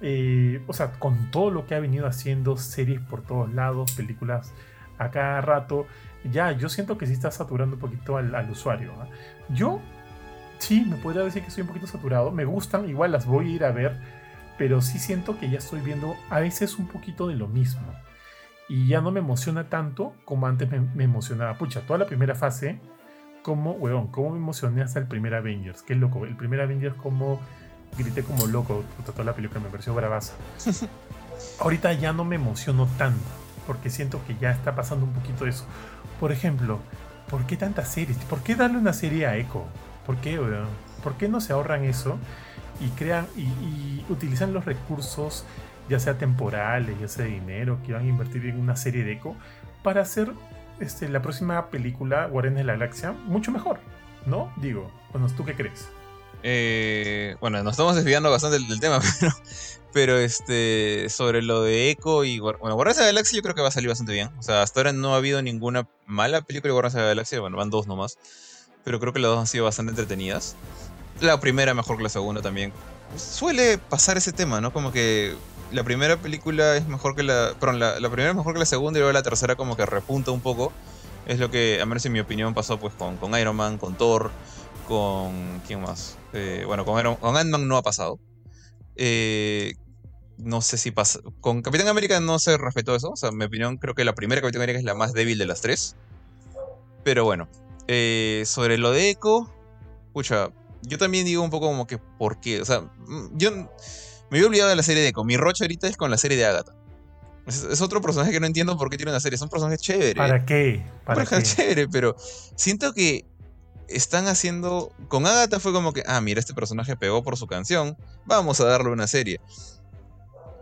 eh, o sea, con todo lo que ha venido haciendo, series por todos lados, películas a cada rato, ya yo siento que sí está saturando un poquito al, usuario. Yo sí, me podría decir que estoy un poquito saturado, me gustan, igual las voy a ir a ver, pero sí siento que ya estoy viendo a veces un poquito de lo mismo. Y ya no me emociona tanto como antes me, me emocionaba. Pucha, toda la primera fase cómo, weón, cómo me emocioné hasta el primer Avengers. Qué loco. El primer Avengers, como grité como loco. toda la película me pareció bravaza. [LAUGHS] Ahorita ya no me emociono tanto. Porque siento que ya está pasando un poquito eso. Por ejemplo, ¿por qué tantas series? ¿Por qué darle una serie a Echo? ¿Por qué, weón? ¿Por qué no se ahorran eso? Y crean y, y utilizan los recursos, ya sea temporales, ya sea dinero, que van a invertir en una serie de Echo, para hacer este, la próxima película, Guardianes de la Galaxia, mucho mejor, ¿no? Digo, bueno, ¿tú qué crees? Eh, bueno, nos estamos desviando bastante del, tema, [LAUGHS] pero, pero este, sobre lo de Echo y bueno, de la Galaxia yo creo que va a salir bastante bien. O sea, hasta ahora no ha habido ninguna mala película de Guardianes de la Galaxia, bueno, van dos nomás, pero creo que las dos han sido bastante entretenidas. La primera mejor que la segunda también. Suele pasar ese tema, ¿no? Como que la primera película es mejor que la. Perdón, la, primera es mejor que la segunda y luego la tercera como que repunta un poco. Es lo que, a menos en mi opinión, pasó pues con, con Iron Man, con Thor, con. ¿Quién más? Eh, bueno, con, Iron, Ant-Man no ha pasado. Eh, no sé si pasa. Con Capitán América no se respetó eso. O sea, en mi opinión, creo que la primera Capitán América es la más débil de las tres. Pero bueno. Eh, sobre lo de Echo. Pucha, yo también digo un poco como que por qué. O sea, yo me había olvidado de la serie de Echo. Mi rocha ahorita es con la serie de Agatha. Es, otro personaje que no entiendo por qué tiene una serie. Son personajes chéveres. ¿Para qué? ¿Para qué? chévere, pero siento que están haciendo. Con Agatha fue como que, ah, mira, este personaje pegó por su canción. Vamos a darle una serie.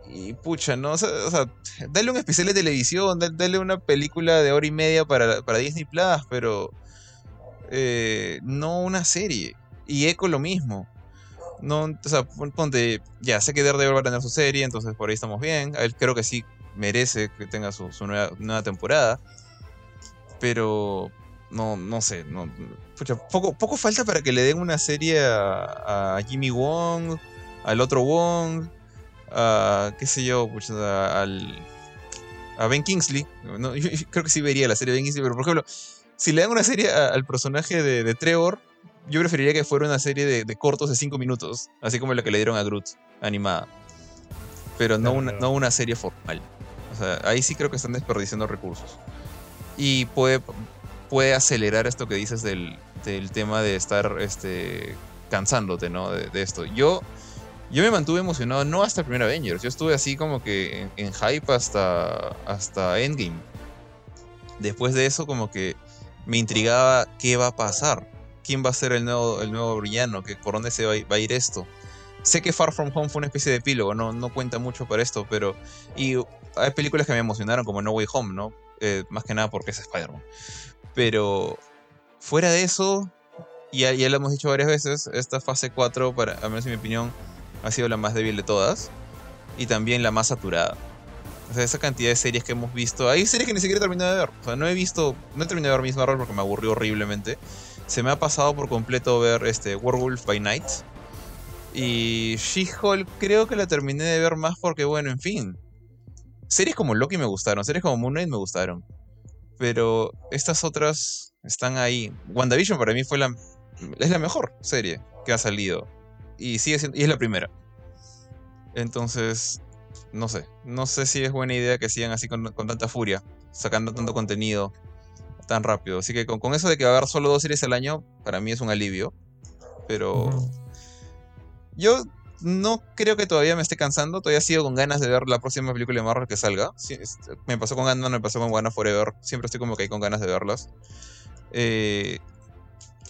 Y pucha, ¿no? O sea, dale un especial de televisión, dale una película de hora y media para, para Disney Plus, pero. Eh, no una serie. Y Echo lo mismo. No, o sea, ponte, ya sé que Daredevil va a tener su serie, entonces por ahí estamos bien. Él creo que sí merece que tenga su, nueva, temporada. Pero no, no sé, no, poco, poco falta para que le den una serie a, Jimmy Wong, al otro Wong, a qué sé yo, al a Ben Kingsley. [LAUGHS] creo que sí vería la serie de Ben Kingsley, pero por ejemplo, si le dan una serie al personaje de Trevor, yo preferiría que fuera una serie de, cortos de 5 minutos, así como la que le dieron a Groot, animada. Pero no, una, no una serie formal. O sea, ahí sí creo que están desperdiciando recursos. Y puede, puede acelerar esto que dices del, tema de estar este, cansándote, ¿no? De, esto. Yo, yo me mantuve emocionado, no hasta el primer Avengers. Yo estuve así como que en, en hype hasta, hasta Endgame. Después de eso, como que me intrigaba qué va a pasar quién va a ser el nuevo, el nuevo villano, que por dónde se va, a ir esto. Sé que Far From Home fue una especie de epílogo, no, no cuenta mucho para esto, pero... Y hay películas que me emocionaron, como No Way Home, ¿no? Eh, más que nada porque es Spider-Man. Pero fuera de eso, ya, ya lo hemos dicho varias veces, esta fase 4, para, a menos en mi opinión, ha sido la más débil de todas. Y también la más saturada. O sea, esa cantidad de series que hemos visto. Hay series que ni siquiera he terminado de ver. O sea, no he visto. No he terminado de ver Miss Marvel porque me aburrió horriblemente se me ha pasado por completo ver este Werewolf by Night. Y She-Hulk creo que la terminé de ver más porque, bueno, en fin. Series como Loki me gustaron, series como Moon Knight me gustaron. Pero estas otras están ahí. WandaVision para mí fue la. Es la mejor serie que ha salido. Y sigue siendo. Y es la primera. Entonces. No sé. No sé si es buena idea que sigan así con, con tanta furia. Sacando tanto contenido tan rápido. Así que con, con eso de que va a haber solo dos series al año, para mí es un alivio. Pero yo no creo que todavía me esté cansando. Todavía sigo con ganas de ver la próxima película de Marvel que salga. Sí, este, me pasó con Ant-Man, me pasó con Wanna Forever. Siempre estoy como que ahí con ganas de verlas. Eh,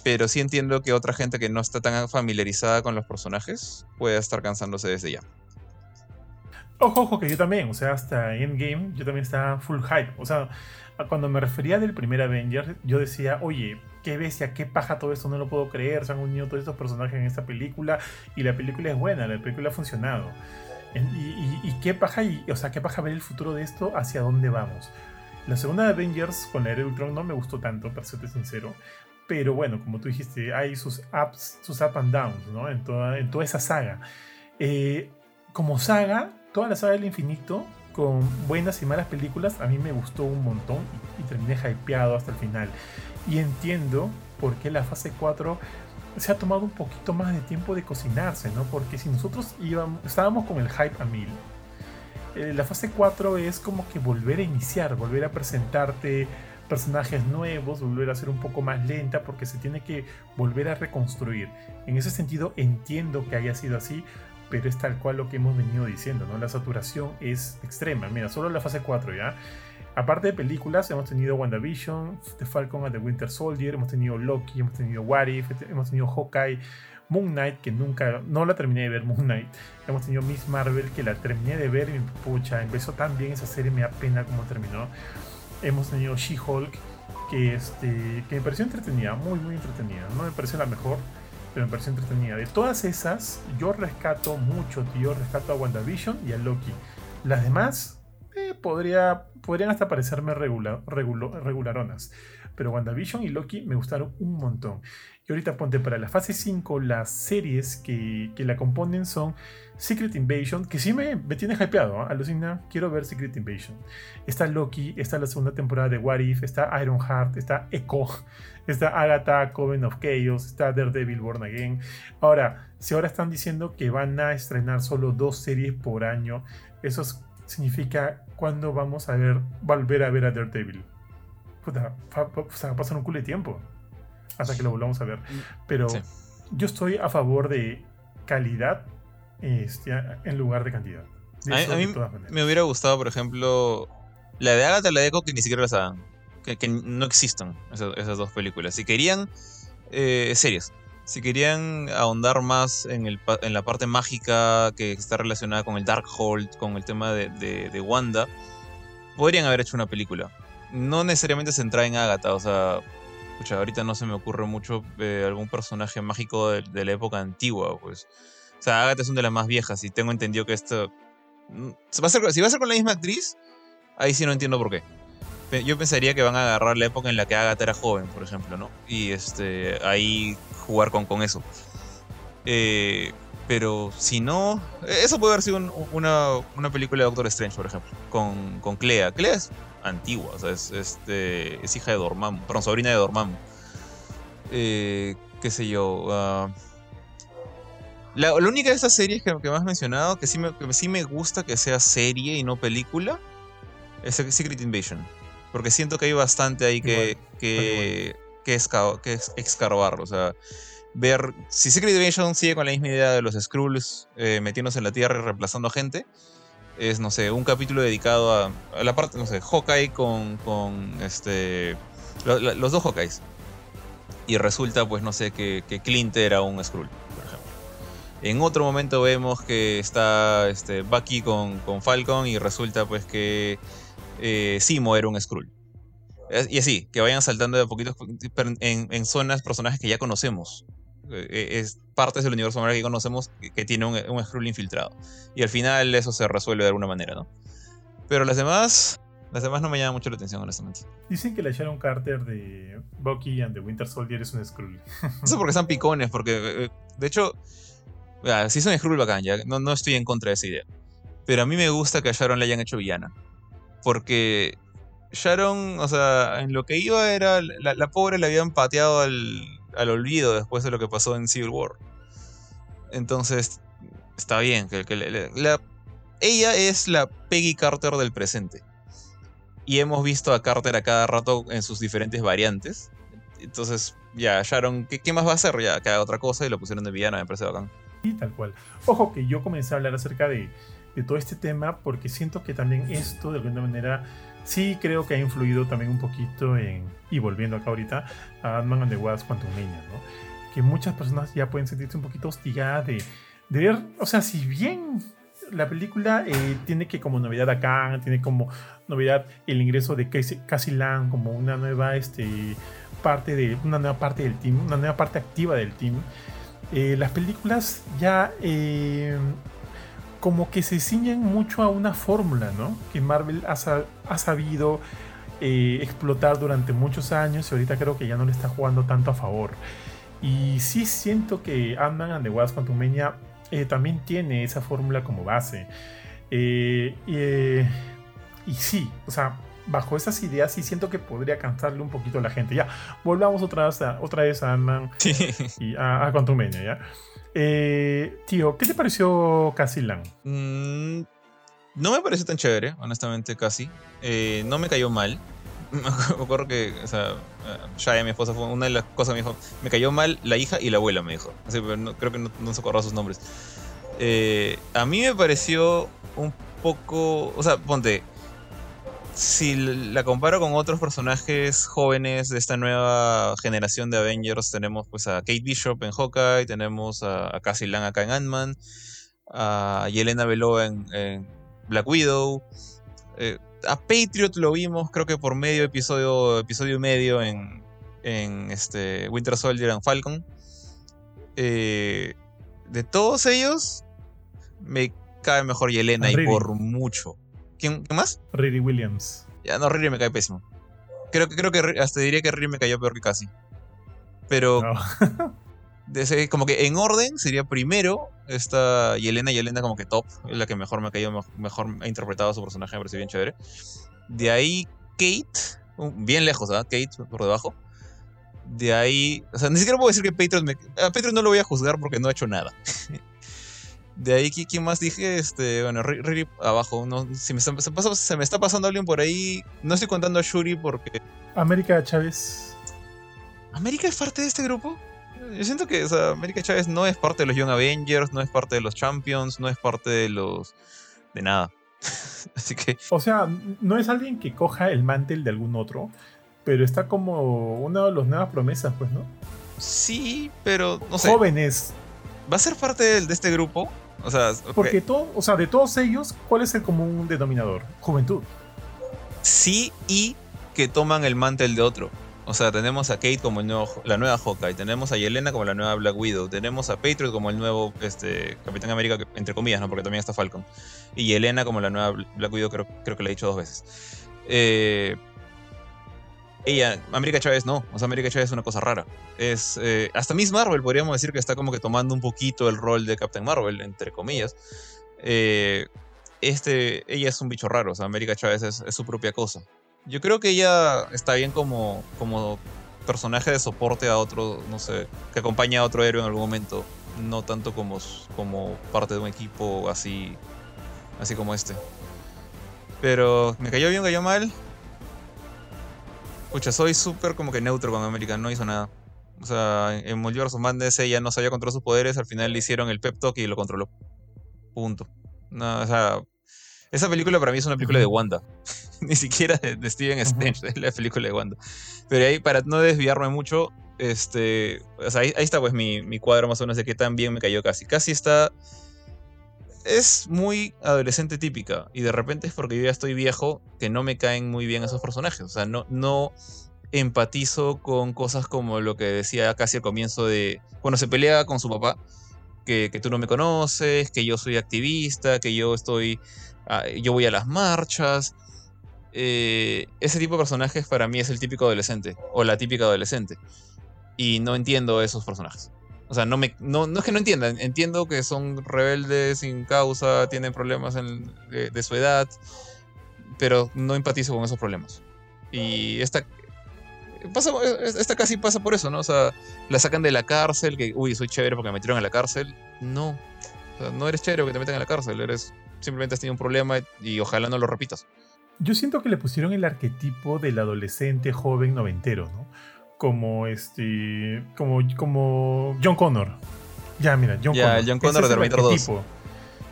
pero sí entiendo que otra gente que no está tan familiarizada con los personajes puede estar cansándose desde ya. Ojo, ojo, que yo también, o sea, hasta Endgame, yo también estaba full hype. O sea, cuando me refería del primer Avenger, yo decía, oye, qué bestia, qué paja todo esto, no lo puedo creer, se han unido todos estos personajes en esta película y la película es buena, la película ha funcionado. Y qué paja, y, o sea, qué paja ver el futuro de esto, hacia dónde vamos. La segunda de Avengers con la era de Ultron no me gustó tanto, para serte sincero. Pero bueno, como tú dijiste, hay sus ups, sus up and downs, ¿no? En toda, en toda esa saga. Eh, como saga, toda la saga del infinito, con buenas y malas películas, a mí me gustó un montón y, terminé hypeado hasta el final. Y entiendo por qué la fase 4 se ha tomado un poquito más de tiempo de cocinarse, ¿no? Porque si nosotros íbamos, estábamos con el hype a mil, eh, la fase 4 es como que volver a iniciar, volver a presentarte personajes nuevos, volver a ser un poco más lenta porque se tiene que volver a reconstruir. En ese sentido entiendo que haya sido así, pero es tal cual lo que hemos venido diciendo, ¿no? La saturación es extrema. Mira, solo la fase 4 ya. Aparte de películas, hemos tenido WandaVision, The Falcon and the Winter Soldier, hemos tenido Loki, hemos tenido What If, hemos tenido Hawkeye, Moon Knight, que nunca, no la terminé de ver Moon Knight. Hemos tenido Miss Marvel, que la terminé de ver y pucha, empezó tan bien esa serie, me da pena como terminó. Hemos tenido She-Hulk, que, este, que me pareció entretenida, muy, muy entretenida. No me pareció la mejor, pero me pareció entretenida. De todas esas, yo rescato mucho, tío. Rescato a WandaVision y a Loki. Las demás, eh, podría, podrían hasta parecerme regularonas. Pero WandaVision y Loki me gustaron un montón. Y ahorita ponte para la fase 5, las series que, que la componen son Secret Invasion, que sí me, me tiene hypeado, ¿ah? alucina, quiero ver Secret Invasion. Está Loki, está la segunda temporada de What If, está Ironheart, está Echo, está Agatha, Coven of Chaos, está Daredevil Born Again. Ahora, si ahora están diciendo que van a estrenar solo dos series por año, eso es- significa cuándo vamos a ver, volver a ver a Daredevil. Puta, va, va- o sea, va a pasar un culo de tiempo hasta que lo volvamos a ver. Pero Sí. yo estoy a favor de calidad este, en lugar de cantidad. De A mí- a. Me hubiera gustado, por ejemplo, la de Agatha la de Echo, que ni siquiera las hagan. Que, no existan esas, dos películas. Si querían eh, series, si querían ahondar más en, el, en la parte mágica que está relacionada con el Darkhold, con el tema de, de- de Wanda, podrían haber hecho una película. No necesariamente centrada en Agatha, o sea, pucha, ahorita no se me ocurre mucho eh, algún personaje mágico de, la época antigua, pues. O sea, Agatha es una de las más viejas y tengo entendido que esto Mm, ¿se va a ser- si va a ser con la misma actriz, ahí sí no entiendo por qué. Yo pensaría que van a agarrar la época en la que Agatha era joven, por ejemplo, ¿no? Y este, ahí jugar con, con eso. Eh, pero si no, eh, eso puede haber sido un- una, una película de Doctor Strange, por ejemplo, con, con Clea. Clea es antigua, es, este, es hija de Dormammu, perdón, sobrina de Dormammu. Eh, qué sé yo. ah, la, única de estas series que, que me has mencionado, que sí, que sí me gusta que sea serie y no película, es Secret Invasion. Porque siento que hay bastante ahí que, Igual, que, que, esca- que escarbar. O sea, ver. Si Secret Invasion sigue con la misma idea de los Skrulls eh, metiéndose en la tierra y reemplazando gente, es, no sé, un capítulo dedicado a, a la parte, no sé, Hawkeye con, con este. lo- lo- los dos Hawkeyes. Y resulta, pues, no sé, que, que Clint era un Skrull, por ejemplo. En otro momento vemos que está este, Bucky con, con Falcon y resulta, pues, que eh, Simo era un Skrull. Es- Y así, que vayan saltando de a poquitos en, en zonas, personajes que ya conocemos. Eh, eh, Es partes del universo Marvel que conocemos que, que tiene un, un Skrull infiltrado. Y al final eso se resuelve de alguna manera, ¿no? Pero las demás, las demás no me llaman mucho la atención, honestamente. Dicen que la Sharon Carter de Bucky and the Winter Soldier es un Skrull. [LAUGHS] No sé por qué están picones, porque eh, de hecho, si son Skrull bacán, ya, no, no estoy en contra de esa idea. Pero a mí me gusta que a Sharon le hayan hecho villana. Porque Sharon, o sea, en lo que iba era, la, la pobre le habían pateado al, al olvido después de lo que pasó en Civil War. Entonces, está bien, que, la- ella es la Peggy Carter del presente. y hemos visto a Carter a cada rato en sus diferentes variantes. Entonces, ya, Sharon, ¿qué, más va a hacer? Ya, que otra cosa y lo pusieron de villana, me parece bacán. Sí, tal cual. Ojo que yo comencé a hablar acerca de, de todo este tema porque siento que también esto, de alguna manera, sí creo que ha influido también un poquito en, y volviendo acá ahorita, a Ant-Man and the Wasp Quantumania, ¿no? Que muchas personas ya pueden sentirse un poquito hostigadas de, de ver, o sea, si bien la película eh, tiene que como novedad acá, tiene como novedad el ingreso de Cassie Lang como una nueva este, parte de una nueva parte del team, una nueva parte activa del team. Eh, las películas ya eh, como que se ciñen mucho a una fórmula, ¿no? Que Marvel ha, ha sabido eh, explotar durante muchos años y ahorita creo que ya no le está jugando tanto a favor. Y sí siento que Ant-Man and the Wasp Quantumania eh, también tiene esa fórmula como base. Eh, y, eh, y sí, o sea, bajo esas ideas sí siento que podría cansarle un poquito a la gente. Ya, volvamos otra vez a, otra vez a Ant-Man y a, a Quantumania, ¿ya? Eh, tío, ¿qué te pareció Cassie Lang? Mm, no me pareció tan chévere, honestamente, casi. Eh, no me cayó mal. [LAUGHS] Me acuerdo que, o sea, eh, Shaya, mi esposa, fue una de las cosas que me dijo. Me cayó mal la hija y la abuela, me dijo. Así, pero no- creo que no, no se acordaba sus nombres. Eh, a mí me pareció un poco. O sea, ponte. Si la comparo con otros personajes jóvenes de esta nueva generación de Avengers, tenemos pues a Kate Bishop en Hawkeye, tenemos a, a Cassie Lang acá en Ant-Man, a Yelena Belova en, en Black Widow. Eh, a Patriot lo vimos, creo que por medio episodio, episodio y medio en, en este Winter Soldier and Falcon. Eh, de todos ellos, me cae mejor Yelena y por mucho. ¿Quién, quién más? Riri Williams. Ya no, Riri me cae pésimo. Creo que creo que hasta diría que Riri me cayó peor que casi. Pero No. [LAUGHS] de como que en orden sería primero esta Yelena, Yelena como que top, es la que mejor me cayó, mej- mejor ha interpretado a su personaje, me pareció bien chévere. De ahí Kate, un- bien lejos, ¿ah? Kate por debajo. De ahí, o sea, ni siquiera puedo decir que Patriot me... A Patriot no lo voy a juzgar porque no ha hecho nada. [LAUGHS] De ahí, ¿qui- ¿quién más dije? Este, bueno, Ri- Riri abajo. No, si me está, se, me está pasando alguien por ahí. No estoy contando a Shuri porque América Chávez. ¿América es parte de este grupo? Yo siento que o sea, América Chávez no es parte de los Young Avengers, no es parte de los Champions, no es parte de los. de nada. [LAUGHS] Así que. O sea, no es alguien que coja el mantel de algún otro, pero está como una de las nuevas promesas, pues, ¿no? Sí, pero no sé. Jóvenes. ¿Va a ser parte del- de, este grupo? O sea, Porque todo, o sea, de todos ellos, ¿cuál es el común denominador? Juventud. sí y que toman el mantel de otro. O sea, tenemos a Kate como el nuevo, la nueva Hawkeye, tenemos a Yelena como la nueva Black Widow, tenemos a Patriot como el nuevo este, Capitán América, entre comillas, ¿no? Porque también está Falcon. Y Yelena como la nueva Bl- Black Widow, creo, creo que la he dicho dos veces. Eh, ella, América Chávez no, o sea, América Chávez es una cosa rara. Es, eh, hasta Miss Marvel podríamos decir que está como que tomando un poquito el rol de Captain Marvel, entre comillas. Eh, este, ella es un bicho raro, o sea, América Chávez es, es su propia cosa. Yo creo que ella está bien como, como personaje de soporte a otro, no sé, que acompaña a otro héroe en algún momento, no tanto como, como parte de un equipo así, así como este. Pero me cayó bien, cayó mal. Pucha, soy súper como que neutro con América, no hizo nada. O sea, en Multiverse of Madness ella no sabía controlar sus poderes, al final le hicieron el pep talk y lo controló. Punto. No, o sea, esa película para mí es una película de. Wanda. [LAUGHS] Ni siquiera de, de Steven. Strange, es la película de Wanda. Pero ahí, para no desviarme mucho, este, o sea, ahí, ahí está pues mi, mi cuadro más o menos de qué tan bien me cayó casi. Casi está... Es muy adolescente típica y de repente es porque yo ya estoy viejo que no me caen muy bien esos personajes. O sea, no, no empatizo con cosas como lo que decía casi al comienzo de cuando se pelea con su papá, que, que tú no me conoces, que yo soy activista, que yo estoy, ah, yo voy a las marchas. Eh, ese tipo de personajes para mí es el típico adolescente o la típica adolescente. Y no entiendo esos personajes. O sea, no, me, no, no es que no entiendan, entiendo que son rebeldes sin causa, tienen problemas de, su edad, pero no empatizo con esos problemas. Y esta, pasa, esta casi pasa por eso, ¿no? O sea, la sacan de la cárcel, que, uy, soy chévere porque me metieron a la cárcel. No, o sea, no eres chévere porque te meten a la cárcel, eres simplemente has tenido un problema y ojalá no lo repitas. Yo siento que le pusieron el arquetipo del adolescente joven noventero, ¿no? Como este. Como, como John Connor. Ya, mira, John Connor. John Connor Ese de es el Terminator 2. arquetipo.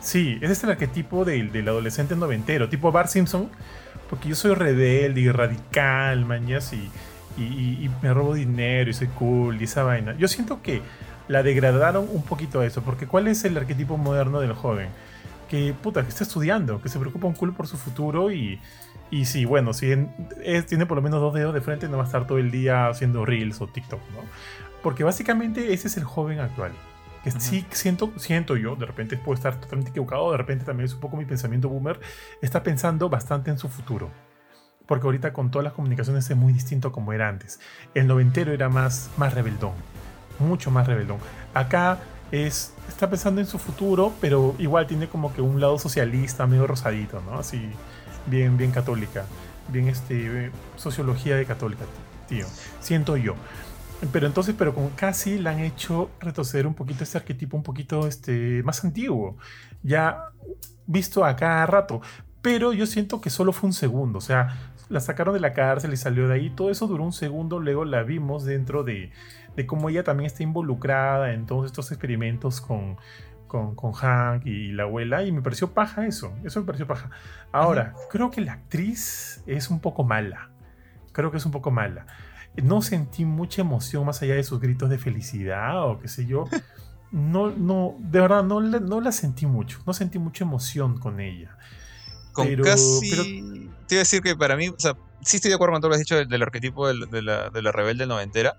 Sí, ese es el arquetipo del, del adolescente noventero, tipo Bart Simpson, porque yo soy rebelde y radical, mañas, y, y, y- y me robo dinero y soy cool y esa vaina. Yo siento que la degradaron un poquito a eso, porque ¿cuál es el arquetipo moderno del joven? Que, puta, que está estudiando, que se preocupa un cool por su futuro y, y sí, bueno, si en- es- tiene por lo menos dos dedos de frente, no va a estar todo el día haciendo reels o TikTok, ¿no? Porque básicamente ese es el joven actual. Que sí siento, siento yo, de repente puedo estar totalmente equivocado, de repente también es un poco mi pensamiento boomer, está pensando bastante en su futuro. Porque ahorita con todas las comunicaciones es muy distinto como era antes. El noventero era más, más rebeldón, mucho más rebeldón. Acá es, está pensando en su futuro, pero igual tiene como que un lado socialista, medio rosadito, ¿no? Así, bien, bien católica, bien este, sociología de católica, tío. Siento yo. Pero entonces, pero con casi la han hecho retroceder un poquito este arquetipo un poquito este, más antiguo. Ya visto a cada rato. Pero yo siento que solo fue un segundo. O sea, la sacaron de la cárcel y salió de ahí. Todo eso duró un segundo. Luego la vimos dentro de, de cómo ella también está involucrada en todos estos experimentos con, con, con Hank y la abuela. Y me pareció paja eso. Eso me pareció paja. Ahora, creo que la actriz es un poco mala. Creo que es un poco mala no sentí mucha emoción más allá de sus gritos de felicidad o qué sé yo. [LAUGHS] No, no, de verdad, no, la- no la sentí mucho. No sentí mucha emoción con ella. Con Pero- casi. pero- Te iba a decir que para mí, o sea, sí estoy de acuerdo con todo lo que has dicho del, del arquetipo del- de, la, de la rebelde noventera.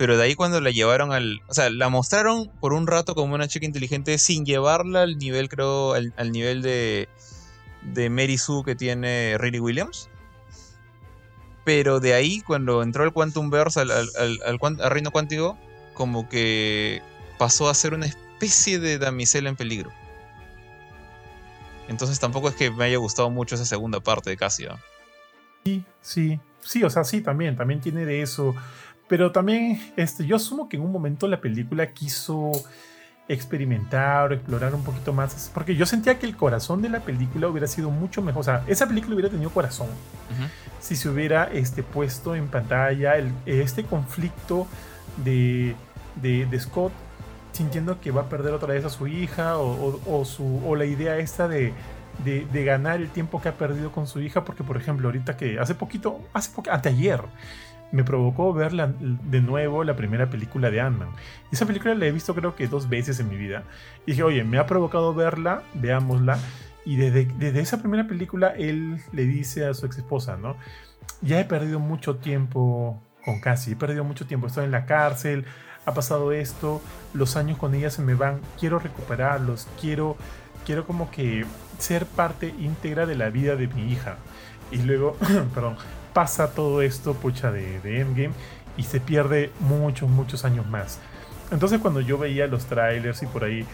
Pero de ahí cuando la llevaron al. O sea, la mostraron por un rato como una chica inteligente sin llevarla al nivel, creo, al, nivel de. de Mary Sue que tiene Riri Williams. Pero de ahí, cuando entró el Quantum Verse al, reino cuántico, como que pasó a ser una especie de damisela en peligro. Entonces tampoco es que me haya gustado mucho esa segunda parte de Cassia. Sí, sí, sí, o sea, sí, también, también tiene de eso. Pero también, este, yo asumo que en un momento la película quiso experimentar o explorar un poquito más. Porque yo sentía que el corazón de la película hubiera sido mucho mejor. O sea, esa película hubiera tenido corazón. si se hubiera este, puesto en pantalla el- este conflicto de, de- de Scott sintiendo que va a perder otra vez a su hija o, o- o su, o la idea esta de, de, de ganar el tiempo que ha perdido con su hija porque por ejemplo ahorita que hace poquito, hace poco, anteayer me provocó ver la- de nuevo la primera película de Ant-Man. Esa película la he visto creo que dos veces en mi vida. Y dije, oye, me ha provocado verla, veámosla. Y desde, desde esa primera película él le dice a su ex esposa, ¿no? Ya he perdido mucho tiempo con Cassie, he perdido mucho tiempo, estoy en la cárcel, ha pasado esto, los años con ella se me van, quiero recuperarlos, quiero, quiero como que ser parte íntegra de la vida de mi hija. Y luego, [CLEARS THROAT] perdón, pasa todo esto, pucha, de, Endgame y se pierde muchos, muchos años más. Entonces cuando yo veía los trailers y por ahí,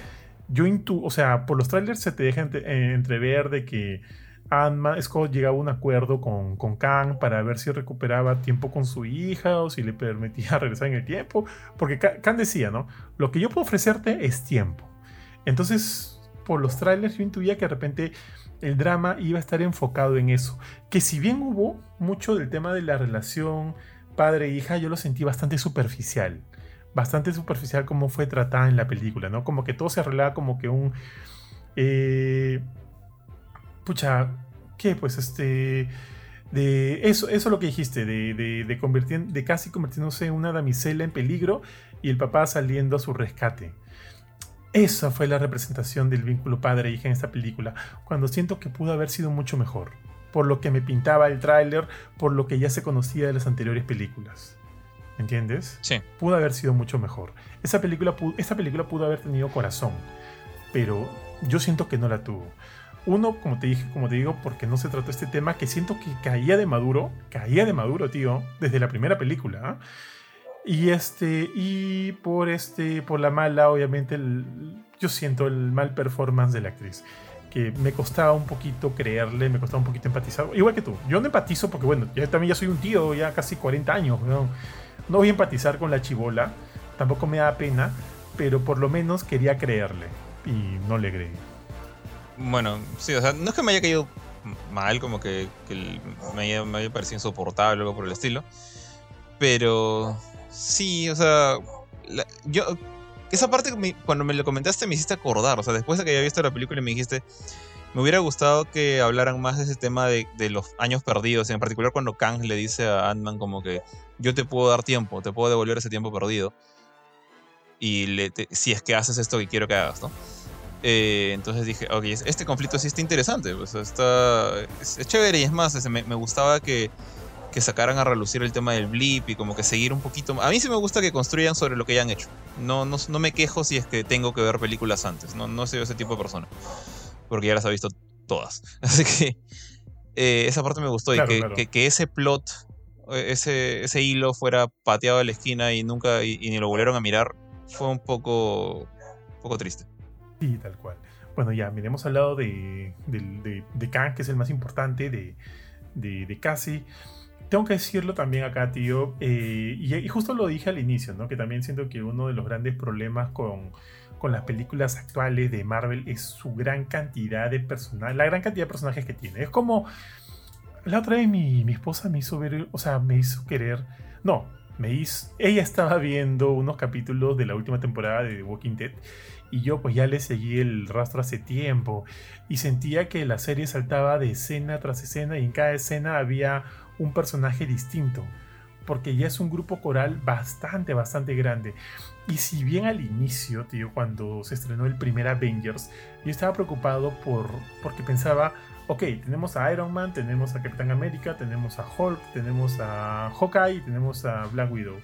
yo intu, o sea, por los trailers se te deja eh, entrever de que Ant-Man, Scott llegaba a un acuerdo con, con Kang para ver si recuperaba tiempo con su hija o si le permitía [LAUGHS] regresar en el tiempo. Porque Ka- Kang decía, ¿no? Lo que yo puedo ofrecerte es tiempo. Entonces, por los trailers yo intuía que de repente el drama iba a estar enfocado en eso. Que si bien hubo mucho del tema de la relación padre-hija, yo lo sentí bastante superficial. Bastante superficial como fue tratada en la película, ¿no? Como que todo se arreglaba como que un... eh, pucha, ¿qué? Pues este... De eso, eso lo que dijiste, de, de, de casi convirtiéndose en una damisela en peligro y el papá saliendo a su rescate. Esa fue la representación del vínculo padre-hija en esta película, cuando siento que pudo haber sido mucho mejor, por lo que me pintaba el tráiler, por lo que ya se conocía de las anteriores películas. ¿Entiendes? Sí. Pudo haber sido mucho mejor. Esa película, esta película pudo haber tenido corazón, pero yo siento que no la tuvo. Uno, como te dije, como te digo, porque no se trató este tema que siento que caía de maduro, caía de maduro, tío, desde la primera película. ¿ah? Y este, y por este, por la mala, obviamente, yo siento el mal performance de la actriz. Que me costaba un poquito creerle, me costaba un poquito empatizar. Igual que tú. Yo no empatizo porque, bueno, yo también ya soy un tío, ya casi 40 años. ¿no? voy a empatizar con la chivola. Tampoco me da pena, pero por lo menos quería creerle. Y no le creí. Bueno, sí, o sea, no es que me haya caído mal, como que, me, me había parecido insoportable o algo por el estilo. Pero sí, o sea, yo esa parte cuando me lo comentaste me hiciste acordar, o sea, después de que había visto la película me dijiste, me hubiera gustado que hablaran más de ese tema de, los años perdidos, en particular cuando Kang le dice a Ant-Man como que yo te puedo dar tiempo, te puedo devolver ese tiempo perdido. Y le si es que haces esto que quiero que hagas, ¿no? Eh, entonces dije, ok, este conflicto sí está interesante, pues está, es, chévere y es más, me gustaba que que sacaran a relucir el tema del blip y como que seguir un poquito. A mí sí me gusta que construyan sobre lo que ya han hecho. No, no, no me quejo si es que tengo que ver películas antes. No, no soy ese tipo de persona. Porque ya las he visto todas. [LAUGHS] Así que eh, esa parte me gustó. y que, que, ese plot, ese, ese hilo fuera pateado a la esquina y nunca y, ni lo volvieron a mirar, fue un poco, un poco triste. Sí, tal cual. Bueno, ya, miremos al lado de, de, de, Khan, que es el más importante, de, de, de Cassie tengo que decirlo también acá, tío, eh, y, justo lo dije al inicio, ¿no? Que también siento que uno de los grandes problemas con, con las películas actuales de Marvel es su gran cantidad de personajes, la gran cantidad de personajes que tiene. Es como, la otra vez mi, mi esposa me hizo ver, o sea, me hizo querer, no, me hizo, ella estaba viendo unos capítulos de la última temporada de The Walking Dead y yo pues ya le seguí el rastro hace tiempo y sentía que la serie saltaba de escena tras escena y en cada escena había un personaje distinto, porque ya es un grupo coral bastante, bastante grande. Y si bien al inicio, tío, cuando se estrenó el primer Avengers, yo estaba preocupado por, porque pensaba, ok, tenemos a Iron Man, tenemos a Capitán América, tenemos a Hulk, tenemos a Hawkeye, tenemos a Black Widow.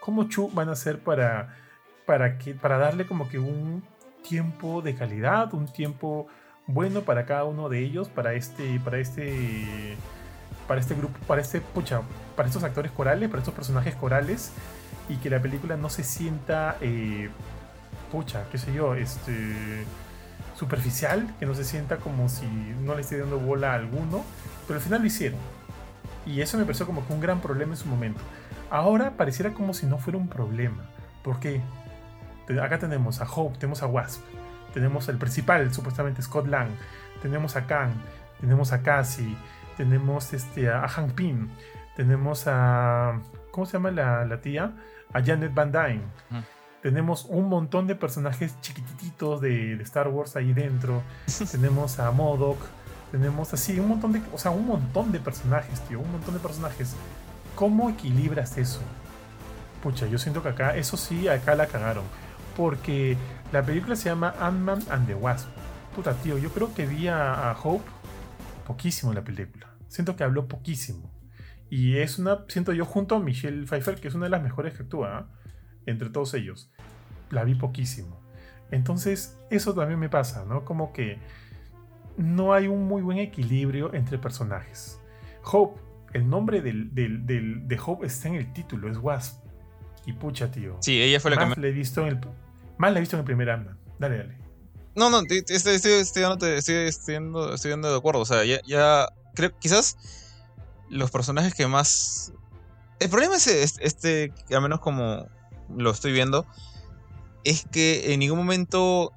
¿Cómo Chu van a hacer para, para, que, para darle como que un tiempo de calidad, un tiempo bueno para cada uno de ellos, para este, para este para este grupo, para este, pucha, para estos actores corales, para estos personajes corales, y que la película no se sienta, eh, pucha, qué sé yo, este, superficial, que no se sienta como si no le esté dando bola a alguno, pero al final lo hicieron. Y eso me pareció como que un gran problema en su momento. Ahora pareciera como si no fuera un problema. ¿Por qué? Acá tenemos a Hope, tenemos a Wasp, tenemos al principal, supuestamente Scott Lang, tenemos a Kang, tenemos a Cassie, tenemos este, a Hank Pym, tenemos a. ¿Cómo se llama la, tía? A Janet Van Dyne. Tenemos un montón de personajes chiquititos de, Star Wars ahí dentro. [LAUGHS] tenemos a Modoc. Tenemos así un montón de. O sea, un montón de personajes, tío. Un montón de personajes. ¿Cómo equilibras eso? Pucha, yo siento que acá, eso sí, acá la cagaron. Porque la película se llama Ant-Man and the Wasp. Puta, tío, yo creo que vi a Hope poquísimo la película. Siento que habló poquísimo. Y es una, siento yo junto a Michelle Pfeiffer, que es una de las mejores que actúa, ¿ah? entre todos ellos. La vi poquísimo. Entonces, eso también me pasa, ¿no? Como que no hay un muy buen equilibrio entre personajes. Hope, el nombre del, de Hope está en el título, es Wasp. Y pucha, tío. Sí, ella fue la más que me... he visto en el, más la he visto en el primer ant Dale, dale. No, no, estoy, estoy, estoy, de acuerdo. O sea, ya, creo, quizás los personajes que más. El problema es este, al menos como lo estoy viendo, es que en ningún momento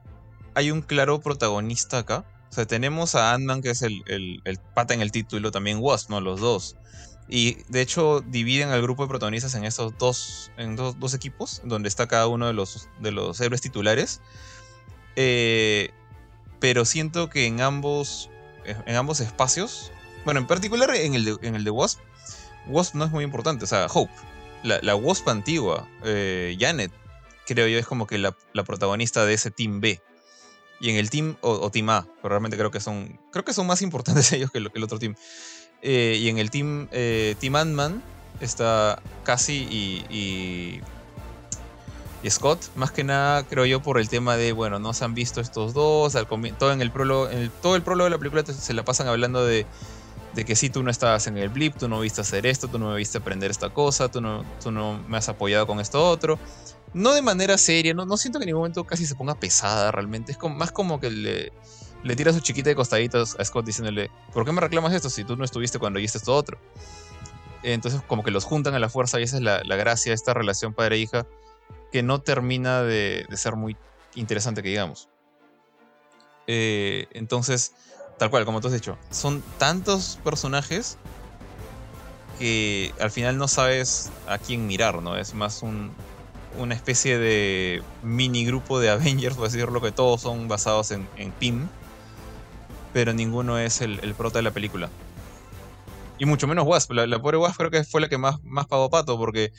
hay un claro protagonista acá. O sea, tenemos a Ant-Man, que es el, pata en el título, también Wasp, ¿no? Los dos. Y de hecho dividen al grupo de protagonistas en estos dos, en dos, dos equipos, donde está cada uno de los, de los héroes titulares. Eh, pero siento que en ambos, en ambos espacios, bueno, en particular en el de, en el de Wasp, Wasp no es muy importante, o sea, Hope, la, la Wasp antigua, eh, Janet, creo yo es como que la, protagonista de ese Team B. Y en el Team, o, Team A, pero realmente creo que son, creo que son más importantes [LAUGHS] ellos que, el otro Team. Eh, y en el Team, team Ant-Man está Cassie y y Scott, más que nada creo yo por el tema de, bueno, no se han visto estos dos, todo en el prólogo, todo el prólogo de la película se la pasan hablando de, de que sí, tú no estabas en el blip, tú no viste hacer esto, tú no me viste aprender esta cosa, tú no, tú no me has apoyado con esto otro. No de manera seria, no, no siento que en ningún momento casi se ponga pesada realmente, es como, más como que le, le tira su chiquita de costaditos a Scott diciéndole, ¿por qué me reclamas esto si tú no estuviste cuando hiciste esto otro? Entonces como que los juntan a la fuerza y esa es la, la gracia de esta relación padre-hija que no termina de, ser muy interesante, que digamos. Eh, entonces, tal cual, como tú has dicho. Son tantos personajes que al final no sabes a quién mirar, ¿no? Es más un, una especie de mini grupo de [LAUGHS] Avengers, por decirlo, que todos son basados en, en pero ninguno es el, el, prota de la película. Y mucho menos Wasp. La, la, pobre Wasp creo que fue la que más, más pagó pato, porque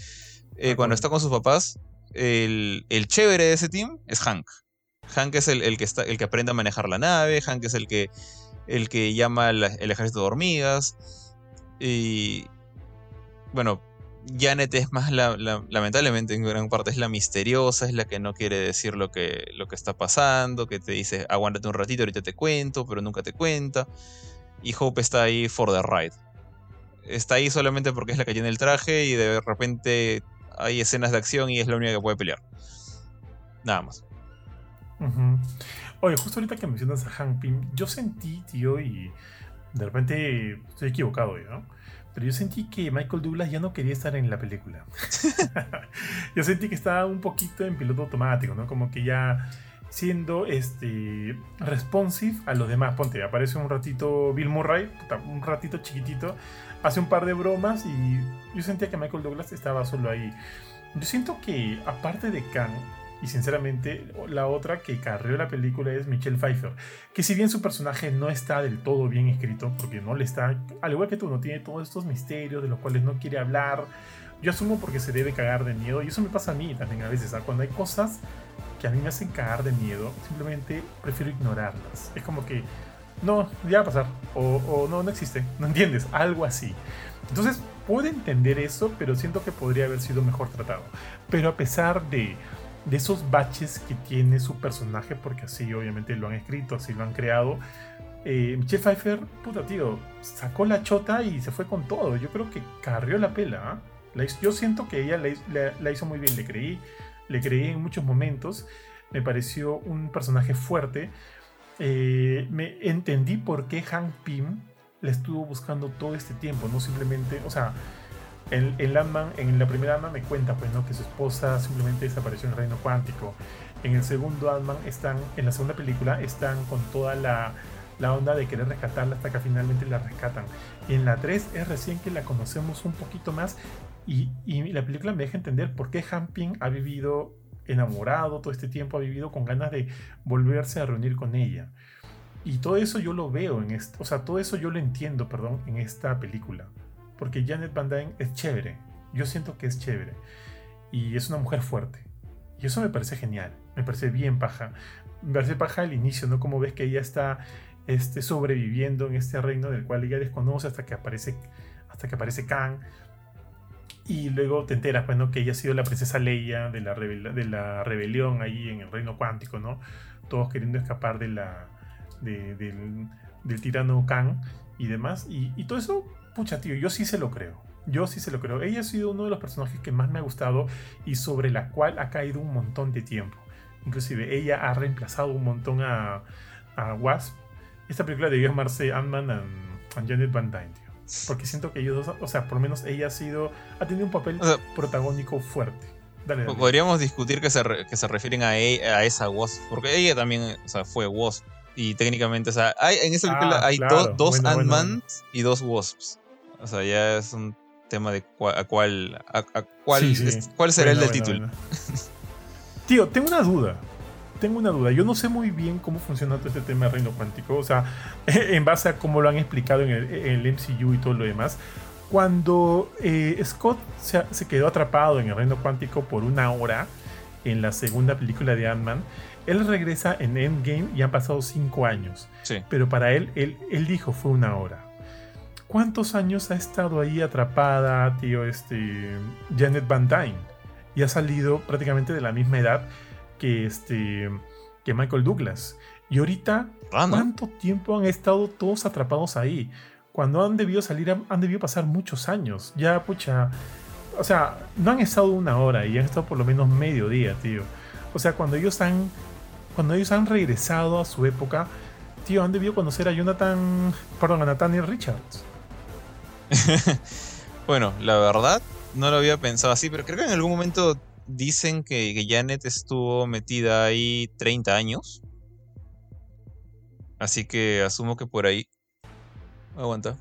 eh, cuando está con sus papás, el, el, chévere de ese team es Hank. Hank es el, el, que está, el que aprende a manejar la nave, Hank es el que, el que llama el, ejército de hormigas. Y bueno, Janet es más, la, la, lamentablemente en gran parte, es la misteriosa, es la que no quiere decir lo que, lo que está pasando, que te dice, aguántate un ratito, ahorita te cuento, pero nunca te cuenta. Y Hope está ahí for the ride. Está ahí solamente porque es la que tiene el traje y de repente hay escenas de acción y es la única que puede pelear. Nada más. Oye, justo ahorita que mencionas a Hank Pym, yo sentí, tío, y de repente estoy equivocado, ¿no? Pero yo sentí que Michael Douglas ya no quería estar en la película. [LAUGHS] [LAUGHS] yo sentí que estaba un poquito en piloto automático, ¿no? Como que ya siendo este responsive a los demás. Ponte, aparece un ratito Bill Murray, un ratito chiquitito, hace un par de bromas y yo sentía que Michael Douglas estaba solo ahí. Yo siento que aparte de Khan, y sinceramente, la otra que carrió la película es Michelle Pfeiffer. Que si bien su personaje no está del todo bien escrito, porque no le está, al igual que tú, no tiene todos estos misterios de los cuales no quiere hablar. Yo asumo porque se debe cagar de miedo. Y eso me pasa a mí también a veces. ¿sabes? Cuando hay cosas que a mí me hacen cagar de miedo, simplemente prefiero ignorarlas. Es como que, no, ya va a pasar. O, o no, no existe. ¿No entiendes? Algo así. Entonces, puedo entender eso, pero siento que podría haber sido mejor tratado. Pero a pesar de de esos baches que tiene su personaje, porque así obviamente lo han escrito, así lo han creado. Eh, Michelle Pfeiffer, puta tío, sacó la chota y se fue con todo. Yo creo que carrió la pela. La, yo siento que ella la, la, la, hizo muy bien, le creí, le creí en muchos momentos. Me pareció un personaje fuerte. Eh, me entendí por qué Hank Pym le estuvo buscando todo este tiempo, no simplemente, o sea, en, en, Landman, en la primera Ant-Man me cuenta pues, ¿no? que su esposa simplemente desapareció en el reino cuántico. En el segundo Ant-Man están, en la segunda película, están con toda la, onda de querer rescatarla hasta que finalmente la rescatan. Y en la 3 es recién que la conocemos un poquito más y, y la película me deja entender por qué Hamping ha vivido enamorado todo este tiempo, ha vivido con ganas de volverse a reunir con ella. Y todo eso yo lo veo en esto, o sea, todo eso yo lo entiendo, perdón, en esta película porque Janet Van Dyne es chévere. Yo siento que es chévere. Y es una mujer fuerte. Y eso me parece genial. Me parece bien paja. Me parece paja al inicio, ¿no? Como ves que ella está este, sobreviviendo en este reino del cual ella desconoce hasta que aparece, hasta que aparece Khan. Y luego te enteras, pues, ¿no? Que ella ha sido la princesa Leia de la, de la rebelión ahí en el reino cuántico, ¿no? Todos queriendo escapar de la, de, del, del, tirano Khan y demás. Y todo eso pucha, tío, yo sí se lo creo. Yo sí se lo creo. Ella ha sido uno de los personajes que más me ha gustado y sobre la cual ha caído un montón de tiempo. Inclusive ella ha reemplazado un montón a, a Wasp. Esta película debió llamarse Ant-Man and, and, Janet Van Dyne, tío. Porque siento que ellos dos, o sea, por lo menos ella ha sido, ha tenido un papel o sea, protagónico fuerte. Dale, dale. Podríamos discutir que se, re, que se refieren a, ella, a esa Wasp, porque ella también o sea, fue Wasp y técnicamente, o sea, hay, en esa película ah, hay claro. do, dos bueno, Ant-Man bueno. y dos Wasps. O sea, ya es un tema de cua, a cuál, a, a cuál, sí, sí. Es, cuál será bueno, el del título. [LAUGHS] Tío, tengo una duda. Tengo una duda. Yo no sé muy bien cómo funciona todo este tema de reino cuántico. O sea, [LAUGHS] en base a cómo lo han explicado en el, en el MCU y todo lo demás. Cuando eh, Scott se, se, quedó atrapado en el reino cuántico por una hora en la segunda película de Ant-Man, él regresa en Endgame y han pasado cinco años. Sí. Pero para él, él, él dijo fue una hora. ¿Cuántos años ha estado ahí atrapada, tío, este, Janet Van Dyne? Y ha salido prácticamente de la misma edad que, este, que Michael Douglas. Y ahorita, ah. ¿cuánto tiempo han estado todos atrapados ahí? Cuando han debido salir, han debido pasar muchos años. Ya, pucha. O sea, no han estado una hora y han estado por lo menos medio día, tío. O sea, cuando ellos han. Cuando ellos han regresado a su época, tío, han debido conocer a Jonathan. Perdón, a Nathaniel Richards. [LAUGHS] bueno, la verdad, no lo había pensado así, pero creo que en algún momento dicen que, Janet estuvo metida ahí 30 años. Así que asumo que por ahí. Aguanta.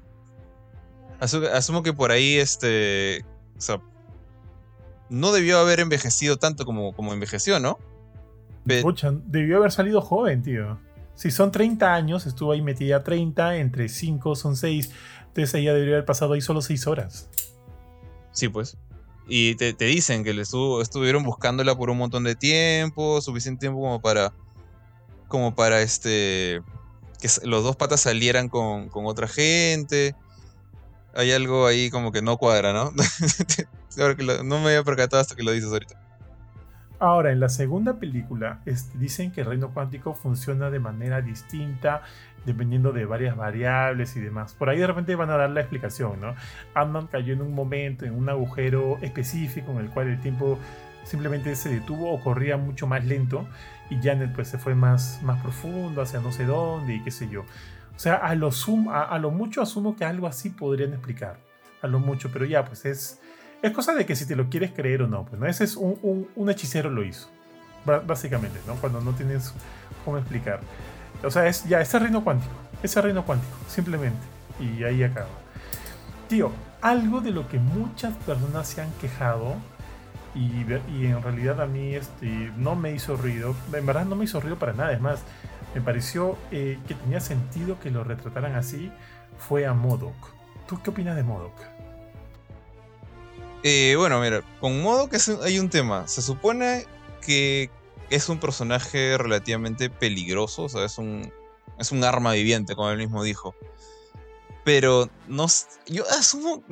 asumo que por ahí, este. O sea. No debió haber envejecido tanto como, como envejeció, ¿no? Escucha, debió haber salido joven, tío. Si son 30 años, estuvo ahí metida 30, entre 5 son 6. Entonces ella debería haber pasado ahí solo 6 horas. Sí, pues. Y te, dicen que le estuvieron buscándola por un montón de tiempo, suficiente tiempo como para. como para este. que los dos patas salieran con, con otra gente. Hay algo ahí como que no cuadra, ¿no? [LAUGHS] no me había percatado hasta que lo dices ahorita. Ahora, en la segunda película dicen que el reino cuántico funciona de manera distinta dependiendo de varias variables y demás. Por ahí de repente van a dar la explicación, ¿no? ant cayó en un momento, en un agujero específico en el cual el tiempo simplemente se detuvo o corría mucho más lento y Janet pues se fue más, más profundo hacia no sé dónde y qué sé yo. O sea, a lo, a lo mucho asumo que algo así podrían explicar. A lo mucho, pero ya pues es es cosa de que si te lo quieres creer o no, pues, ¿no? Ese es un, un, hechicero lo hizo, básicamente, ¿no? Cuando no tienes cómo explicar. O sea, es ya, ese reino cuántico, ese reino cuántico, simplemente. Y ahí acaba. Tío, algo de lo que muchas personas se han quejado y, y, en realidad a mí este, no me hizo ruido, en verdad no me hizo ruido para nada, es más, me pareció eh, que tenía sentido que lo retrataran así, fue a Modoc. ¿Tú qué opinas de Modoc? Eh, bueno, mira, con modo que hay un tema. Se supone que es un personaje relativamente peligroso, o sea, es un, es un arma viviente, como él mismo dijo. Pero no yo asumo.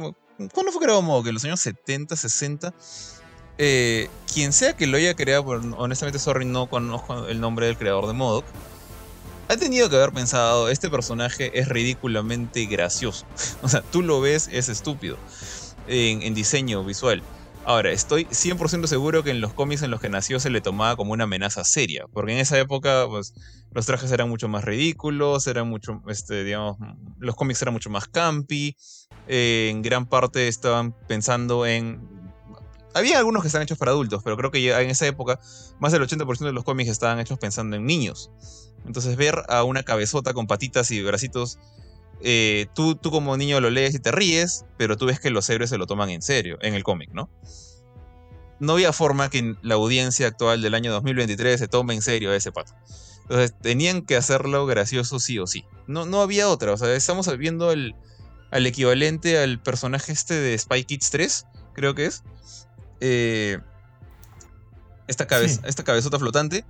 ¿Cuándo fue creado Modo? ¿Que en los años 70, 60? Eh, quien sea que lo haya creado, honestamente, sorry, no conozco el nombre del creador de Modoc. Ha tenido que haber pensado, este personaje es ridículamente gracioso. [LAUGHS] o sea, tú lo ves, es estúpido en, diseño visual. Ahora, estoy 100% seguro que en los cómics en los que nació se le tomaba como una amenaza seria, porque en esa época pues, los trajes eran mucho más ridículos, eran mucho, este, digamos, los cómics eran mucho más campi, eh, en gran parte estaban pensando en... Había algunos que están hechos para adultos, pero creo que ya en esa época más del 80% de los cómics estaban hechos pensando en niños. Entonces ver a una cabezota con patitas y bracitos eh, tú, tú como niño lo lees y te ríes, pero tú ves que los héroes se lo toman en serio en el cómic, ¿no? No había forma que la audiencia actual del año 2023 se tome en serio a ese pato. Entonces tenían que hacerlo gracioso sí o sí. No, no había otra. O sea, estamos viendo el, al equivalente al personaje este de Spy Kids 3, creo que es. Eh, esta, cabeza, esta cabezota flotante.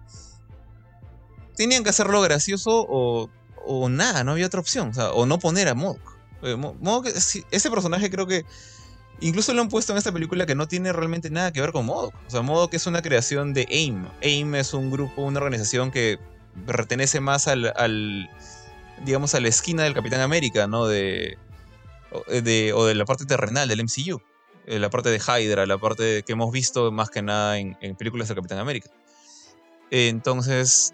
Tenían que hacerlo gracioso o o nada, no había otra opción. O, sea, o no poner a Modok. Eh, ese personaje creo que incluso lo han puesto en esta película que no tiene realmente nada que ver con Modok. O sea, Modok es una creación de AIM. AIM es un grupo, una organización que pertenece más al, digamos, a la esquina del Capitán América, ¿no? De, de, o de la parte terrenal del MCU. Eh, la parte de Hydra, la parte que hemos visto más que nada en películas del Capitán América. Entonces,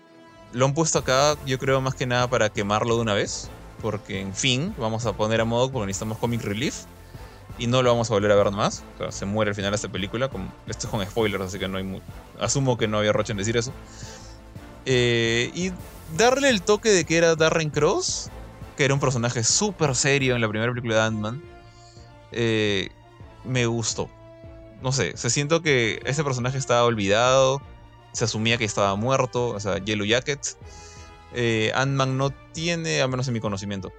lo han puesto acá, yo creo más que nada para quemarlo de una vez. Porque, en fin, vamos a poner a modo porque necesitamos comic relief. Y no lo vamos a volver a ver más. O sea, se muere al final de esta película. esto es con spoilers, así que no hay asumo que no había roche en decir eso. Eh, y darle el toque de que era Darren Cross, que era un personaje súper serio en la primera película de Ant-Man, eh, me gustó. No sé, se siento que ese personaje estaba olvidado se asumía que estaba muerto, o sea, Yellow Jacket. Eh, Ant-Man no tiene, a menos en mi conocimiento,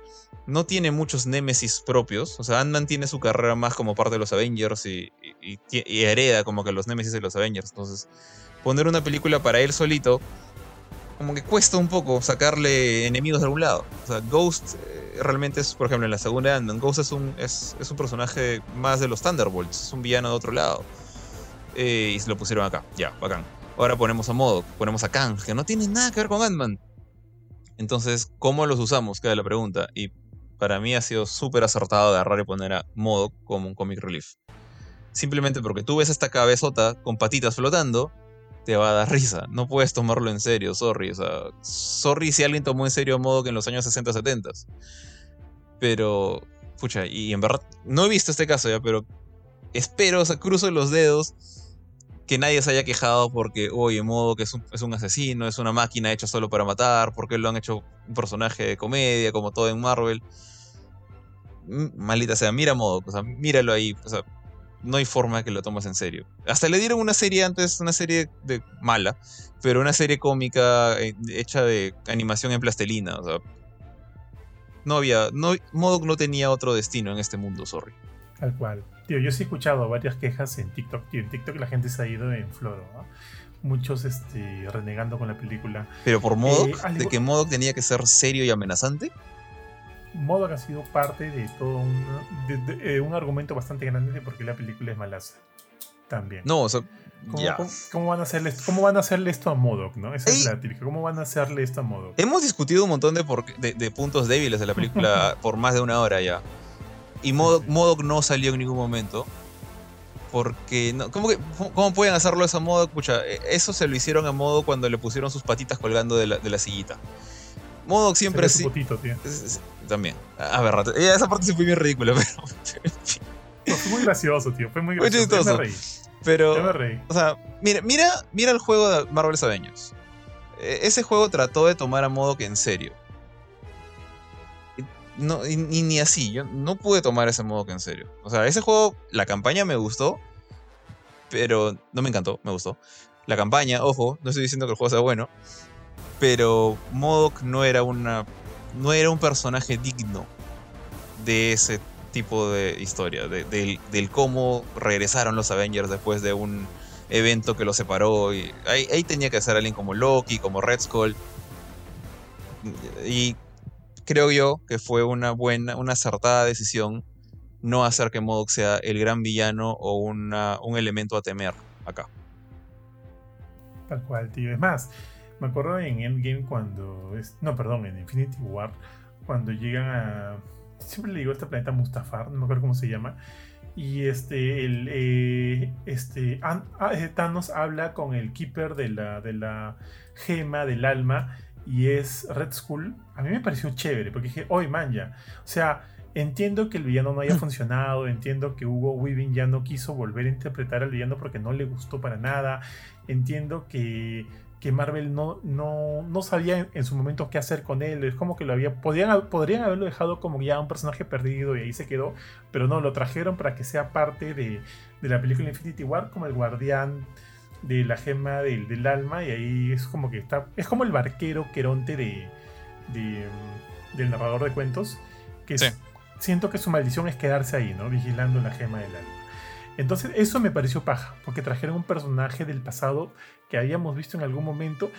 no tiene muchos némesis propios. O sea, Ant-Man tiene su carrera más como parte de los Avengers y, hereda como que los némesis de los Avengers. Entonces, poner una película para él solito, como que cuesta un poco sacarle enemigos de algún lado. O sea, Ghost eh, realmente es, por ejemplo, en la segunda Ant-Man, Ghost es un, es, un personaje más de los Thunderbolts, es un villano de otro lado. Eh, y se lo pusieron acá, ya, bacán. Ahora ponemos a Modo, ponemos a Kang, que no tiene nada que ver con Ant-Man. Entonces, ¿cómo los usamos? Queda la pregunta. Y para mí ha sido súper acertado agarrar y poner a Modo como un comic relief. Simplemente porque tú ves esta cabezota con patitas flotando, te va a dar risa. No puedes tomarlo en serio, sorry. O sea, sorry si alguien tomó en serio a que en los años 60, 70. Pero, pucha, y en verdad, no he visto este caso ya, pero espero, o sea, cruzo los dedos que nadie se haya quejado porque, oye, modo que es un, es un asesino, es una máquina hecha solo para matar, porque lo han hecho un personaje de comedia, como todo en Marvel. Mm, Maldita sea, mira modo, o sea, míralo ahí, o sea, no hay forma que lo tomes en serio. Hasta le dieron una serie antes, una serie de mala, pero una serie cómica eh, hecha de animación en plastelina, o sea, no había, no, Modok no tenía otro destino en este mundo, sorry. Tal cual. Tío, yo sí he escuchado varias quejas en TikTok. Tío, en TikTok la gente se ha ido en floro, ¿no? Muchos este, renegando con la película. Pero por Modok, eh, de que Modok tenía que ser serio y amenazante. Modok ha sido parte de todo un, de, eh, un argumento bastante grande de por qué la película es malaza. También. No, o sea, ¿Cómo, ¿cómo, van a hacerle, ¿Cómo van a hacerle esto a Modok? ¿no? Esa es la típica. ¿Cómo van a hacerle esto a Modok? Hemos discutido un montón de, de, de puntos débiles de la película [LAUGHS] por más de una hora ya. Y Modok, no salió en ningún momento. Porque, no, ¿cómo, que, ¿cómo pueden hacerlo eso a Modok? Pucha, e, eso se lo hicieron a Modok cuando le pusieron sus patitas colgando de la, de la sillita. Modok siempre sí. También. A ver, esa parte sí fue bien ridícula, [LAUGHS] pero. fue muy gracioso, tío. Fue muy gracioso. Muy chistoso. Pero. me reí. O sea, mira, mira, mira el juego de Marvel's Avengers. E, ese juego trató de tomar a Modok en serio no, ni así, yo no pude tomar ese modo que en serio. O sea, ese juego, la campaña me gustó, pero no me encantó, me gustó. La campaña, ojo, no estoy diciendo que el juego sea bueno, pero Modok no era una no era un personaje digno de ese tipo de historia, del, cómo regresaron los Avengers después de un evento que los separó. Ahí, ahí tenía que ser alguien como Loki, como Red Skull. Y creo yo que fue una buena, una acertada decisión no hacer que Modok sea el gran villano o una, un elemento a temer acá. Tal cual, tío. Es más, me acuerdo en Endgame cuando. no, perdón, en Infinity War, cuando llegan a. Siempre le digo a este planeta Mustafar, no me acuerdo cómo se llama. Y este, el, eh, este, ah, eh, Thanos habla con el Keeper de la, de la gema del alma y es Red Skull, a mí me pareció chévere, porque dije, hoy man, ya. O sea, entiendo que el villano no haya funcionado, entiendo que Hugo Weaving ya no quiso volver a interpretar al villano porque no le gustó para nada, entiendo que, que Marvel no, no, no sabía en, su momento qué hacer con él, es como que lo había, podrían, podrían haberlo dejado como ya un personaje perdido y ahí se quedó, pero no, lo trajeron para que sea parte de, de la película Infinity War como el guardián de la gema del, alma y ahí es como que está, es como el barquero queronte de, mm, del narrador de cuentos, que siento que su maldición es quedarse ahí, ¿no? Vigilando la gema del alma. Entonces eso me pareció paja, porque trajeron un personaje del pasado que habíamos visto en algún momento,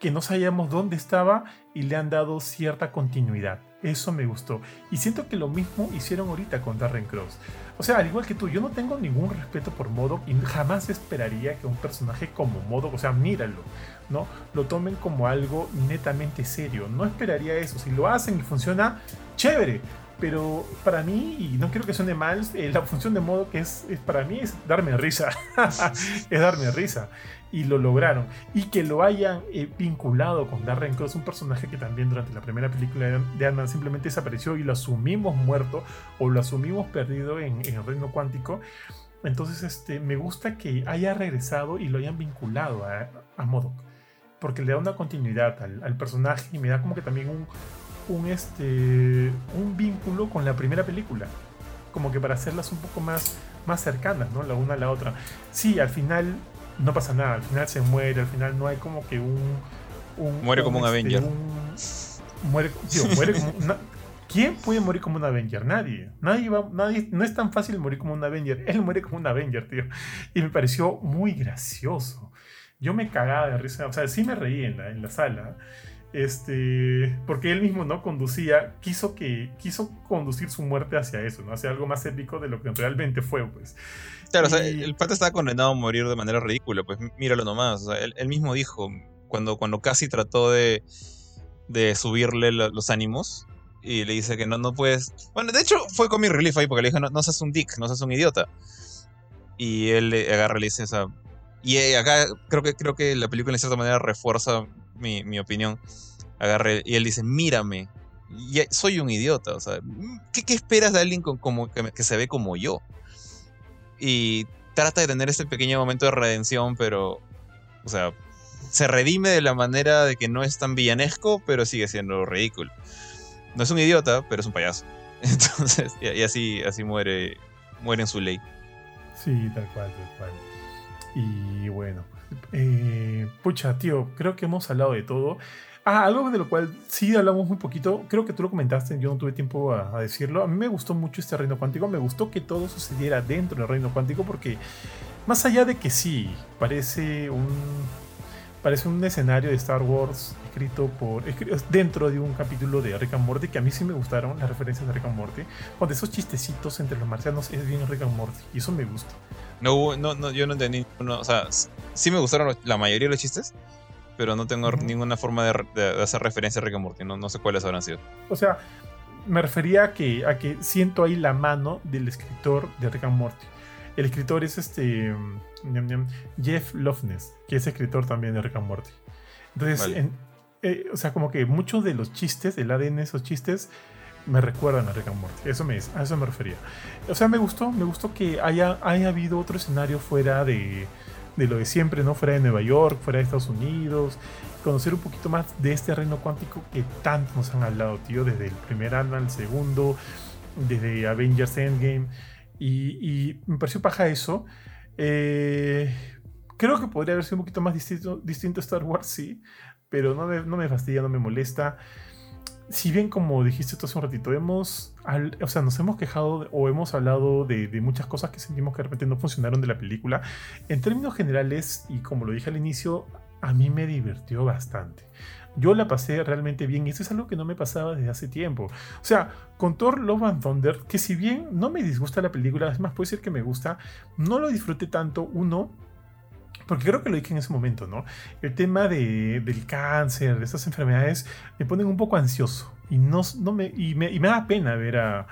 que no sabíamos dónde estaba y le han dado cierta continuidad. Eso me gustó. Y siento que lo mismo hicieron ahorita con Darren Cross. O sea, al igual que tú, yo no tengo ningún respeto por Modok y jamás esperaría que un personaje como Modok, o sea, míralo, ¿no? Lo tomen como algo netamente serio. No esperaría eso. Si lo hacen y funciona, chévere. Pero para mí, y no quiero que suene mal, eh, la función de Modok es, es para mí es darme risa. [LAUGHS] es darme risa y lo lograron. Y que lo hayan eh, vinculado con Darren Cross, un personaje que también durante la primera película de Ant-Man simplemente desapareció y lo asumimos muerto o lo asumimos perdido en, el reino cuántico. Entonces este, me gusta que haya regresado y lo hayan vinculado a, a Modok. Porque le da una continuidad al, personaje y me da como que también un, un, este, un vínculo con la primera película. Como que para hacerlas un poco más, más cercanas, ¿no? La una a la otra. Sí, al final no pasa nada, al final se muere, al final no hay como que un... muere como un, este, Avenger. muere, muere como... ¿Quién puede morir como un Avenger? Nadie. Nadie va, nadie. No es tan fácil morir como un Avenger. Él muere como un Avenger, tío. Y me pareció muy gracioso. Yo me cagaba de risa. O sea, sí me reí en la, en la sala. Este. Porque él mismo, ¿no? Conducía. Quiso que. Quiso conducir su muerte hacia eso, ¿no? Hacia algo más épico de lo que realmente fue, pues. Claro, o sea, el pata estaba condenado a morir de manera ridícula, pues míralo nomás. O sea, él, mismo dijo, cuando, cuando casi trató de, de subirle los ánimos, y le dice que no, no puedes. Bueno, de hecho fue con mi relief ahí, porque le dijo, no, no seas un dick, no seas un idiota. Y él le agarra y le dice esa. Y eh, acá creo que, creo que la película en cierta manera refuerza mi, mi opinión. Agarre, y él dice, mírame, soy un idiota. O sea, ¿qué, qué esperas de alguien con, como, que, se ve como yo? Y trata de tener este pequeño momento de redención, pero, o sea, se redime de la manera de que no es tan villanesco, pero sigue siendo ridículo. No es un idiota, pero es un payaso. [LAUGHS] Entonces, y, así, así muere, muere en su ley. Sí, tal cual, tal cual. Y bueno, eh, pucha, tío, creo que hemos hablado de todo. Ah, algo de lo cual sí hablamos muy poquito, creo que tú lo comentaste, yo no tuve tiempo a, decirlo. A mí me gustó mucho este reino cuántico, me gustó que todo sucediera dentro del reino cuántico porque más allá de que sí, parece un parece un escenario de Star Wars escrito por dentro de un capítulo de Rick and Morty que a mí sí me gustaron las referencias de Rick and Morty cuando esos chistecitos entre los marcianos es bien Rick and Morty y eso me gusta. No no, no yo no entendí o sea sí me gustaron la mayoría de los chistes pero no tengo ninguna forma de, hacer referencia a Rick and Morty no, no sé cuáles habrán sido. O sea me refería a que a que siento ahí la mano del escritor de Rick and Morty. El escritor es este mm, Jeff Loveness, que es escritor también de Rick and Morty. Entonces, eh, o sea, como que muchos de los chistes, el ADN de esos chistes, me recuerdan a Rick and Morty. Eso me, a eso me refería. O sea, me gustó, me gustó que haya, haya habido otro escenario fuera de, de lo de siempre, ¿no? Fuera de Nueva York, fuera de Estados Unidos. Conocer un poquito más de este reino cuántico que tanto nos han hablado, tío, desde el primer año al segundo, desde Avengers Endgame. Y, me pareció paja eso. Eh, creo que podría haber sido un poquito más distinto, distinto Star Wars, sí, pero no me, no me fastidia, no me molesta. Si bien, como dijiste tú hace un ratito, hemos, o sea, nos hemos quejado o hemos hablado de, de, muchas cosas que sentimos que de repente no funcionaron de la película, en términos generales, y como lo dije al inicio, a mí me divirtió bastante. Yo la pasé realmente bien y eso es algo que no me pasaba desde hace tiempo. O sea, con Thor Love and Thunder, que si bien no me disgusta la película, es más, puede ser que me gusta, no lo disfruté tanto, uno, porque creo que lo dije en ese momento, ¿no? El tema de, del cáncer, de estas enfermedades, me ponen un poco ansioso y, no, no me, y, me, da pena ver a,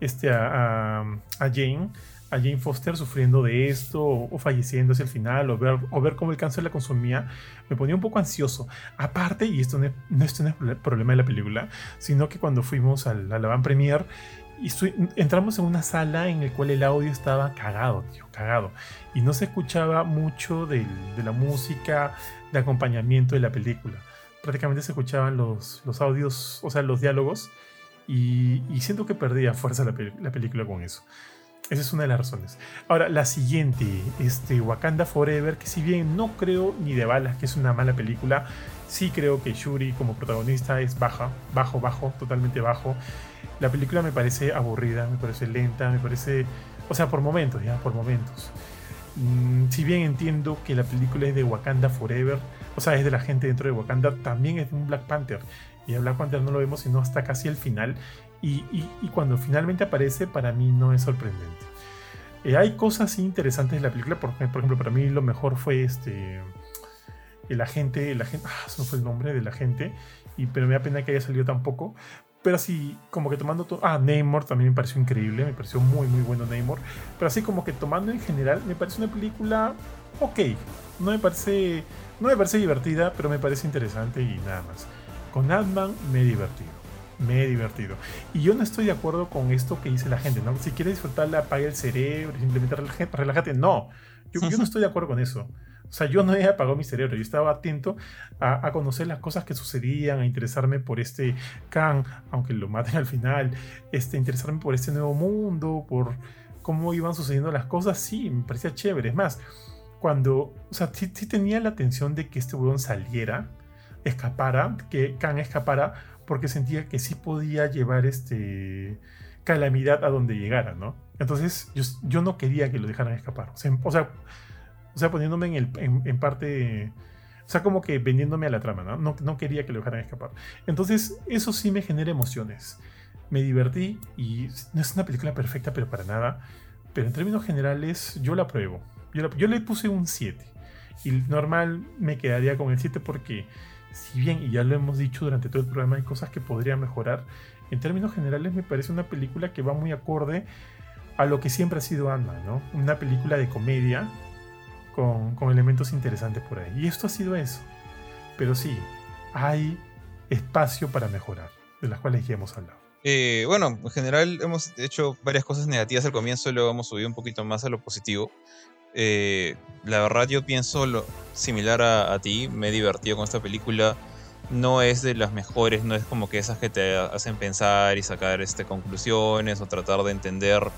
este, a, a Jane a Jane Foster sufriendo de esto o, falleciendo hacia el final o ver, o ver cómo el cáncer la consumía, me ponía un poco ansioso. Aparte, y esto no, es, esto no es problema de la película, sino que cuando fuimos a la, van premier y entramos en una sala en la cual el audio estaba cagado, tío, cagado. Y no se escuchaba mucho de la música de acompañamiento de la película. Prácticamente se escuchaban los, los audios, o sea, los diálogos. Y, siento que perdía fuerza la, la película con eso. Esa es una de las razones. Ahora, la siguiente, este, Wakanda Forever, que si bien no creo ni de balas que es una mala película, sí creo que Shuri como protagonista es baja, bajo, bajo, totalmente bajo. La película me parece aburrida, me parece lenta, me parece... O sea, por momentos, ya, por momentos. Mm, si bien entiendo que la película es de Wakanda Forever, o sea, es de la gente dentro de Wakanda, también es de un Black Panther. Y a Black Panther no lo vemos sino hasta casi el final. Y, cuando finalmente aparece, para mí no es sorprendente. Eh, hay cosas interesantes en la película, por, ejemplo, para mí lo mejor fue este el agente, el agente, ah, no fue el nombre del agente, y, pero me da pena que haya salido tampoco. Pero así, como que tomando todo. Ah, Namor también me pareció increíble, me pareció muy, muy bueno Namor. Pero así, como que tomando en general, me parece una película ok. No me parece, no me parece divertida, pero me parece interesante y nada más. Con Ant-Man me he divertido me he divertido. Y yo no estoy de acuerdo con esto que dice la gente, ¿no? Si quieres disfrutarla, apaga el cerebro, simplemente relájate. No, yo, yo, no estoy de acuerdo con eso. O sea, yo no he apagado mi cerebro, yo estaba atento a, conocer las cosas que sucedían, a interesarme por este Khan, aunque lo maten al final, este, interesarme por este nuevo mundo, por cómo iban sucediendo las cosas, sí, me parecía chévere. Es más, cuando, o sea, sí, tenía la atención de que este weón saliera, escapara, que Khan escapara, porque sentía que sí podía llevar este calamidad a donde llegara, ¿no? Entonces yo, no quería que lo dejaran escapar. O sea, o sea, poniéndome en, el, en, parte... O sea, como que vendiéndome a la trama, ¿no? ¿no? ¿no? quería que lo dejaran escapar. Entonces, eso sí me genera emociones. Me divertí y no es una película perfecta, pero para nada. Pero en términos generales, yo la apruebo. Yo, yo le puse un 7. Y normal me quedaría con el 7 porque si bien, y ya lo hemos dicho durante todo el programa, hay cosas que podrían mejorar, en términos generales me parece una película que va muy acorde a lo que siempre ha sido Anda, ¿no? Una película de comedia con, elementos interesantes por ahí. Y esto ha sido eso. Pero sí, hay espacio para mejorar, de las cuales ya hemos hablado. Eh, bueno, en general hemos hecho varias cosas negativas al comienzo y luego hemos subido un poquito más a lo positivo. Eh, la verdad yo pienso lo similar a, ti, me he divertido con esta película. No es de las mejores, no es como que esas que te hacen pensar y sacar este, conclusiones o tratar de entender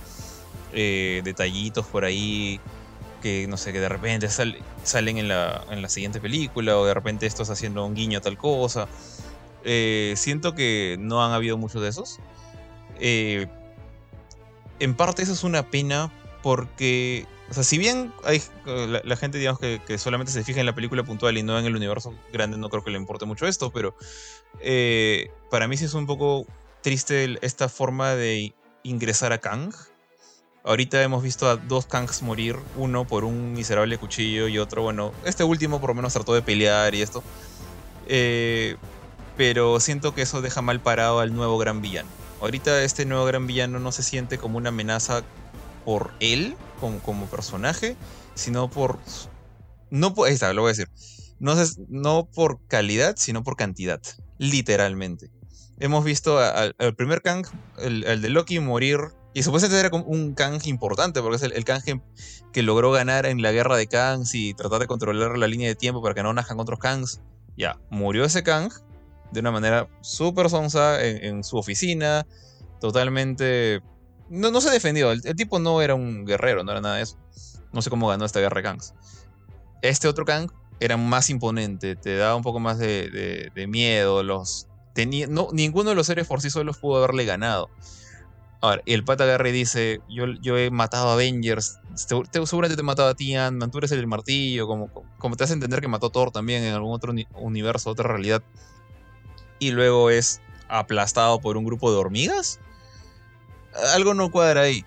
eh, detallitos por ahí que no sé, que de repente salen en la, en la, siguiente película o de repente estás haciendo un guiño a tal cosa. Eh, siento que no han habido muchos de esos. Eh, en parte eso es una pena porque, o sea, si bien hay la, gente, digamos, que, solamente se fija en la película puntual y no en el universo grande, no creo que le importe mucho esto, pero eh, para mí sí es un poco triste esta forma de ingresar a Kang. Ahorita hemos visto a dos Kangs morir, uno por un miserable cuchillo y otro, bueno, este último por lo menos trató de pelear y esto. Eh, pero siento que eso deja mal parado al nuevo gran villano. Ahorita este nuevo gran villano no se siente como una amenaza por él, como, personaje, sino por... No, ahí está, lo voy a decir. No, no por calidad, sino por cantidad. Literalmente. Hemos visto al primer Kang, el, el de Loki, morir y supuestamente era un Kang importante, porque es el, Kang que logró ganar en la guerra de Kangs y tratar de controlar la línea de tiempo para que no nazcan otros Kangs. Ya, murió ese Kang de una manera súper sonsa en, su oficina, totalmente... No, se defendió, el, tipo no era un guerrero, no era nada de eso. No sé cómo ganó esta guerra de Kangs. Este otro Kang era más imponente, te daba un poco más de, miedo, los... Tenía, no, ninguno de los seres por sí solos pudo haberle ganado. Ahora, el pata agarra y dice, yo, yo he matado a Avengers, seguramente te he matado a ti, ant tú eres el martillo, como, como te hace entender que mató a Thor también en algún otro universo, otra realidad. Y luego es aplastado por un grupo de hormigas. Algo no cuadra ahí.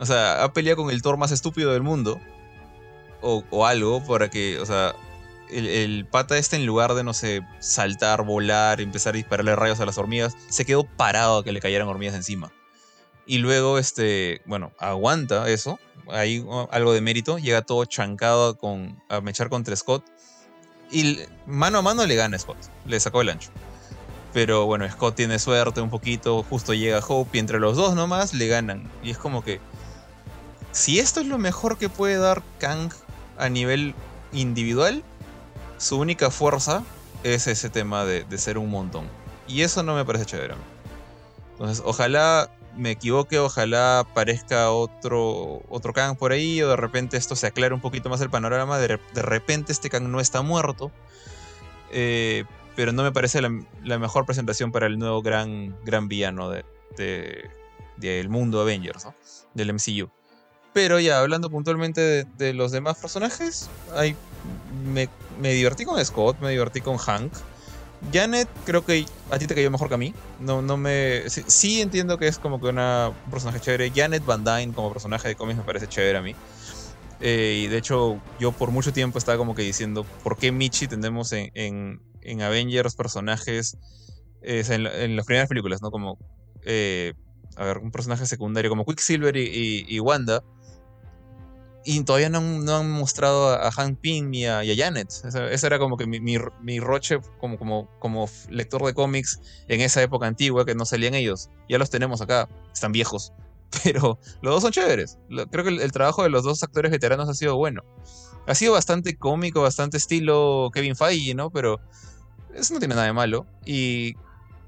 O sea, ha peleado con el Thor más estúpido del mundo. O, o algo para que, o sea, el, el, pata este en lugar de, no sé, saltar, volar, empezar a dispararle rayos a las hormigas, se quedó parado a que le cayeran hormigas encima y luego, este, bueno, aguanta eso, hay algo de mérito, llega todo chancado con, a mechar contra Scott, y mano a mano le gana a Scott, le sacó el ancho. Pero bueno, Scott tiene suerte un poquito, justo llega Hope y entre los dos nomás le ganan. Y es como que, si esto es lo mejor que puede dar Kang a nivel individual, su única fuerza es ese tema de, de ser un montón. Y eso no me parece chévere. Entonces, ojalá me equivoque, ojalá aparezca otro, otro Kang por ahí, o de repente esto se aclare un poquito más el panorama, de, repente este Kang no está muerto, eh, pero no me parece la, mejor presentación para el nuevo gran, gran villano del de, mundo Avengers, del MCU. Pero ya, hablando puntualmente de, los demás personajes, me, me divertí con Scott, me divertí con Hank. Janet, creo que a ti te cayó mejor que a mí. No, no me. Sí, entiendo que es como que una, un personaje chévere. Janet Van Dyne como personaje de cómics me parece chévere a mí. Eh, y de hecho, yo por mucho tiempo estaba como que diciendo, ¿por qué Michi tenemos en, en, Avengers personajes en, las primeras películas, ¿no? Como, eh, a ver, un personaje secundario como Quicksilver y Wanda y todavía no han, han mostrado a, Hank Pym y a, Janet. Ese, era como que mi, mi, roche como, como, como lector de cómics en esa época antigua que no salían ellos. Ya los tenemos acá, están viejos. [LAUGHS] Pero los dos son chéveres. Creo que el, trabajo de los dos actores veteranos ha sido bueno. Ha sido bastante cómico, bastante estilo Kevin Feige, ¿no? Pero eso no tiene nada de malo. Y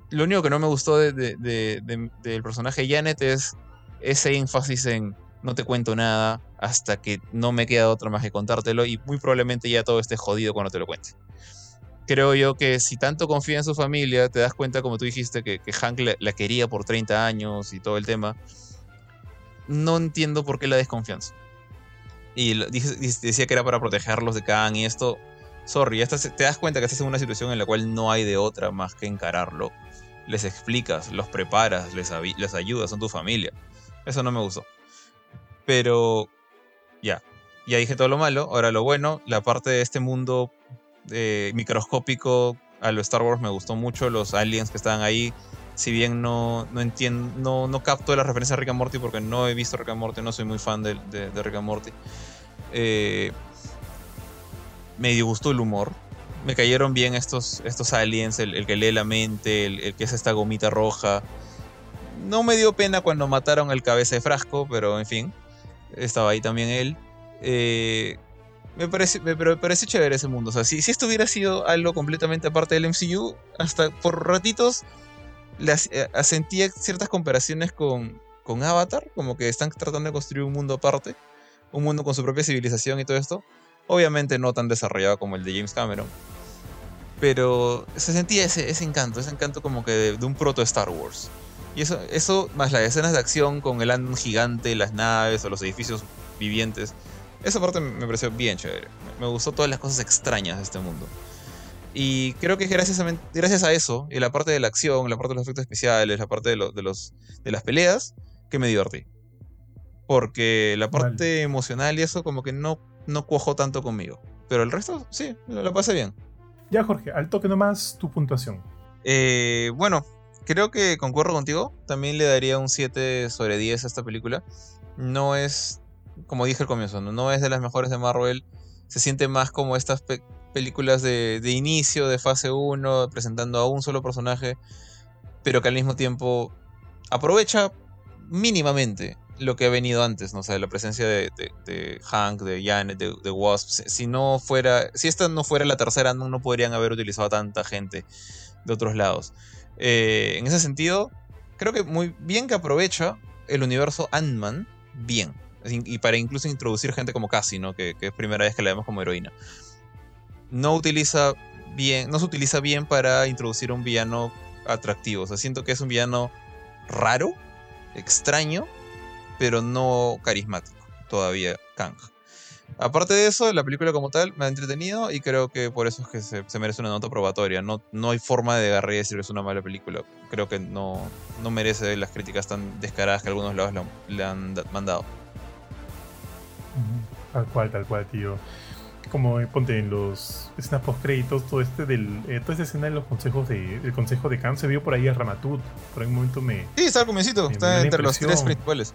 lo único que no me gustó de, del personaje Janet es ese énfasis en no te cuento nada hasta que no me queda otra más que contártelo y muy probablemente ya todo esté jodido cuando te lo cuente. Creo yo que si tanto confía en su familia, te das cuenta, como tú dijiste, que, Hank la, quería por 30 años y todo el tema. No entiendo por qué la desconfianza. Y decía que era para protegerlos de Khan y esto. Sorry, ya te das cuenta que estás en una situación en la cual no hay de otra más que encararlo. Les explicas, los preparas, les, les ayudas, son tu familia. Eso no me gustó. Pero ya, ya dije todo lo malo. Ahora lo bueno, la parte de este mundo eh, microscópico a lo Star Wars me gustó mucho. Los aliens que estaban ahí, si bien no, no entiendo, no, no capto la referencia a Rick and Morty porque no he visto Rick and Morty, no soy muy fan de, de, Rick and Morty. Eh, me gustó el humor. Me cayeron bien estos, estos aliens, el, que lee la mente, el, el, que es esta gomita roja. No me dio pena cuando mataron el cabeza de frasco, pero en fin estaba ahí también él. eh, me parece, me, pero me parece chévere ese mundo. O sea, si, si esto hubiera sido algo completamente aparte del MCU, hasta por ratitos le eh, sentía ciertas comparaciones con, con Avatar, como que están tratando de construir un mundo aparte, un mundo con su propia civilización y todo esto. Obviamente no tan desarrollado como el de James Cameron. Pero se sentía ese, ese encanto, ese encanto como que de, un proto Star Wars. Y eso, eso, más las escenas de acción con el andón gigante, las naves o los edificios vivientes, esa parte me pareció bien chévere. Me gustó todas las cosas extrañas de este mundo. Y creo que gracias a, gracias a eso, y la parte de la acción, la parte de los efectos especiales, la parte de, de, los, de las peleas, que me divertí. Porque la parte emocional y eso como que no, no cuajó tanto conmigo. Pero el resto, sí, lo, pasé bien. Ya, Jorge, al toque nomás tu puntuación. Eh, bueno, creo que concuerdo contigo. También le daría un 7 sobre 10 a esta película. No es como dije al comienzo, no, es de las mejores de Marvel. Se siente más como estas películas de, inicio, de fase 1, presentando a un solo personaje, pero que al mismo tiempo aprovecha mínimamente lo que ha venido antes, ¿no? O sea, la presencia de, Hank, de Janet, de, Wasp. Si, no fuera, si esta no fuera la tercera, no, podrían haber utilizado a tanta gente de otros lados. Eh, en ese sentido, creo que muy bien que aprovecha el universo Ant-Man, bien y para incluso introducir gente como Cassie, ¿no? Que, es primera vez que la vemos como heroína. No utiliza bien, no se utiliza bien para introducir un villano atractivo. O sea, siento que es un villano raro, extraño, pero no carismático todavía, Kang. Aparte de eso, la película como tal me ha entretenido y creo que por eso es que se, merece una nota probatoria. No, no hay forma de agarrar y decir que es una mala película. Creo que no, no merece las críticas tan descaradas que algunos lados le han mandado. Tal cual, tal cual, tío. Como eh, ponte en los escenas post créditos, todo este del, eh, toda esta escena de los consejos de, del consejo de Khan se vio por ahí a Ramatut. Por un momento me. Sí, está al comiencito, está entre los tres principales.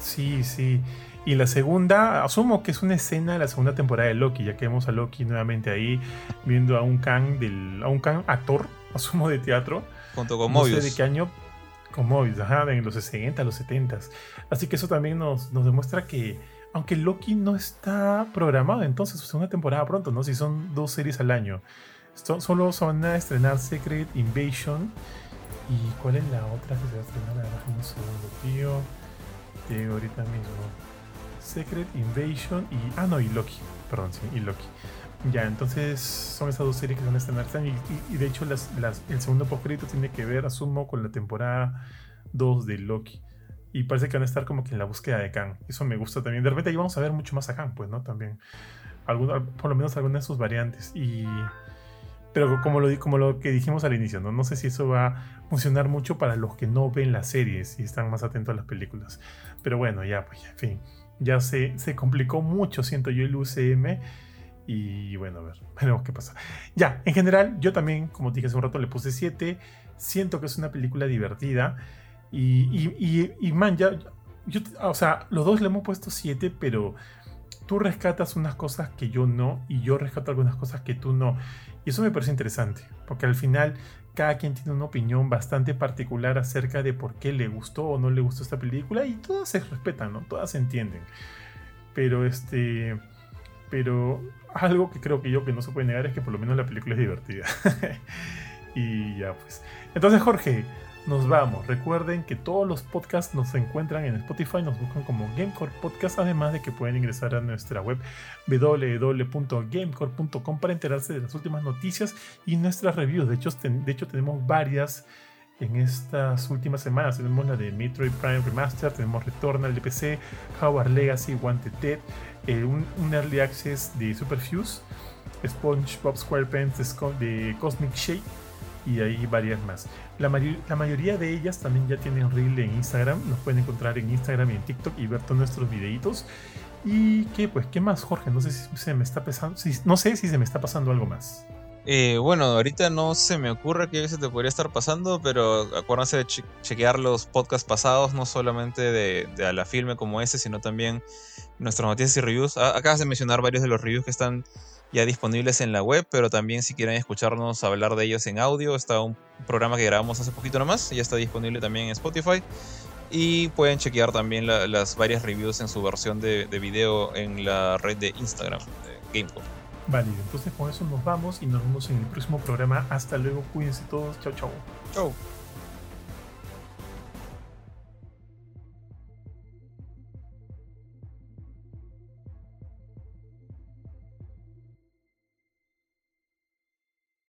Sí, sí. Y la segunda, asumo que es una escena de la segunda temporada de Loki, ya que vemos a Loki nuevamente ahí viendo a un Khan del. a un Khan actor, [LAUGHS] asumo de teatro. Junto con no Sé de qué año. Con Mobius, ajá, en los 60, los 70. Así que eso también nos, nos demuestra que aunque Loki no está programado entonces es una temporada pronto, ¿no? Si son dos series al año. solo van a estrenar Secret Invasion. ¿Y cuál es la otra que se va a estrenar? A un segundo, tío. Te digo ahorita mismo. Secret Invasion y. Ah, no, y Loki. Perdón, sí, y Loki. Ya, entonces son esas dos series que van a estrenar este año. Y, de hecho, el segundo postcrédito tiene que ver, asumo, con la temporada 2 de Loki. Y parece que van a estar como que en la búsqueda de Khan. Eso me gusta también. De repente ahí vamos a ver mucho más a Khan, pues, ¿no? También. por lo menos algunas de sus variantes. Y. Pero como lo, como lo que dijimos al inicio, ¿no? No sé si eso va a funcionar mucho para los que no ven las series y están más atentos a las películas. Pero bueno, ya, pues, en fin. Ya se, se complicó mucho, siento yo, el UCM. Y bueno, a ver, [LAUGHS] veremos qué pasa. Ya, en general, yo también, como dije hace un rato, le puse 7. Siento que es una película divertida. Y, y, man, ya, yo, o sea, los dos le hemos puesto 7, pero tú rescatas unas cosas que yo no, y yo rescato algunas cosas que tú no. Y eso me parece interesante, porque al final cada quien tiene una opinión bastante particular acerca de por qué le gustó o no le gustó esta película, y todas se respetan, ¿no? Todas se entienden. Pero este. Pero algo que creo que yo que no se puede negar es que por lo menos la película es divertida. [LAUGHS] y ya pues. Entonces, Jorge, nos vamos. Recuerden que todos los podcasts nos encuentran en Spotify, nos buscan como Gamecore Podcast, además de que pueden ingresar a nuestra web www.gamecore.com para enterarse de las últimas noticias y nuestras reviews. De hecho, de hecho tenemos varias en estas últimas semanas. Tenemos la de Metroid Prime Remaster, tenemos Returnal de PC, Howard Legacy, Wanted Dead, eh, un, Early Access de Superfuse, SpongeBob SquarePants de Cosmic Shape y hay varias más. La, la, mayoría de ellas también ya tienen reel en Instagram. Nos pueden encontrar en Instagram y en TikTok y ver todos nuestros videitos. Y qué, pues, ¿qué más, Jorge? No sé si se me está pasando, no sé si se me está pasando algo más. Eh, bueno, ahorita no se me ocurre que se te podría estar pasando, pero acuérdense de chequear los podcasts pasados, no solamente de, de, a la filme como ese, sino también nuestras noticias y reviews. acabas de mencionar varios de los reviews que están ya disponibles en la web, pero también si quieren escucharnos hablar de ellos en audio, está un programa que grabamos hace poquito nomás, ya está disponible también en Spotify. Y pueden chequear también las varias reviews en su versión de, de, video en la red de Instagram de GameCube. Vale, entonces con eso nos vamos y nos vemos en el próximo programa. Hasta luego, cuídense todos. Chao, chao. Chao.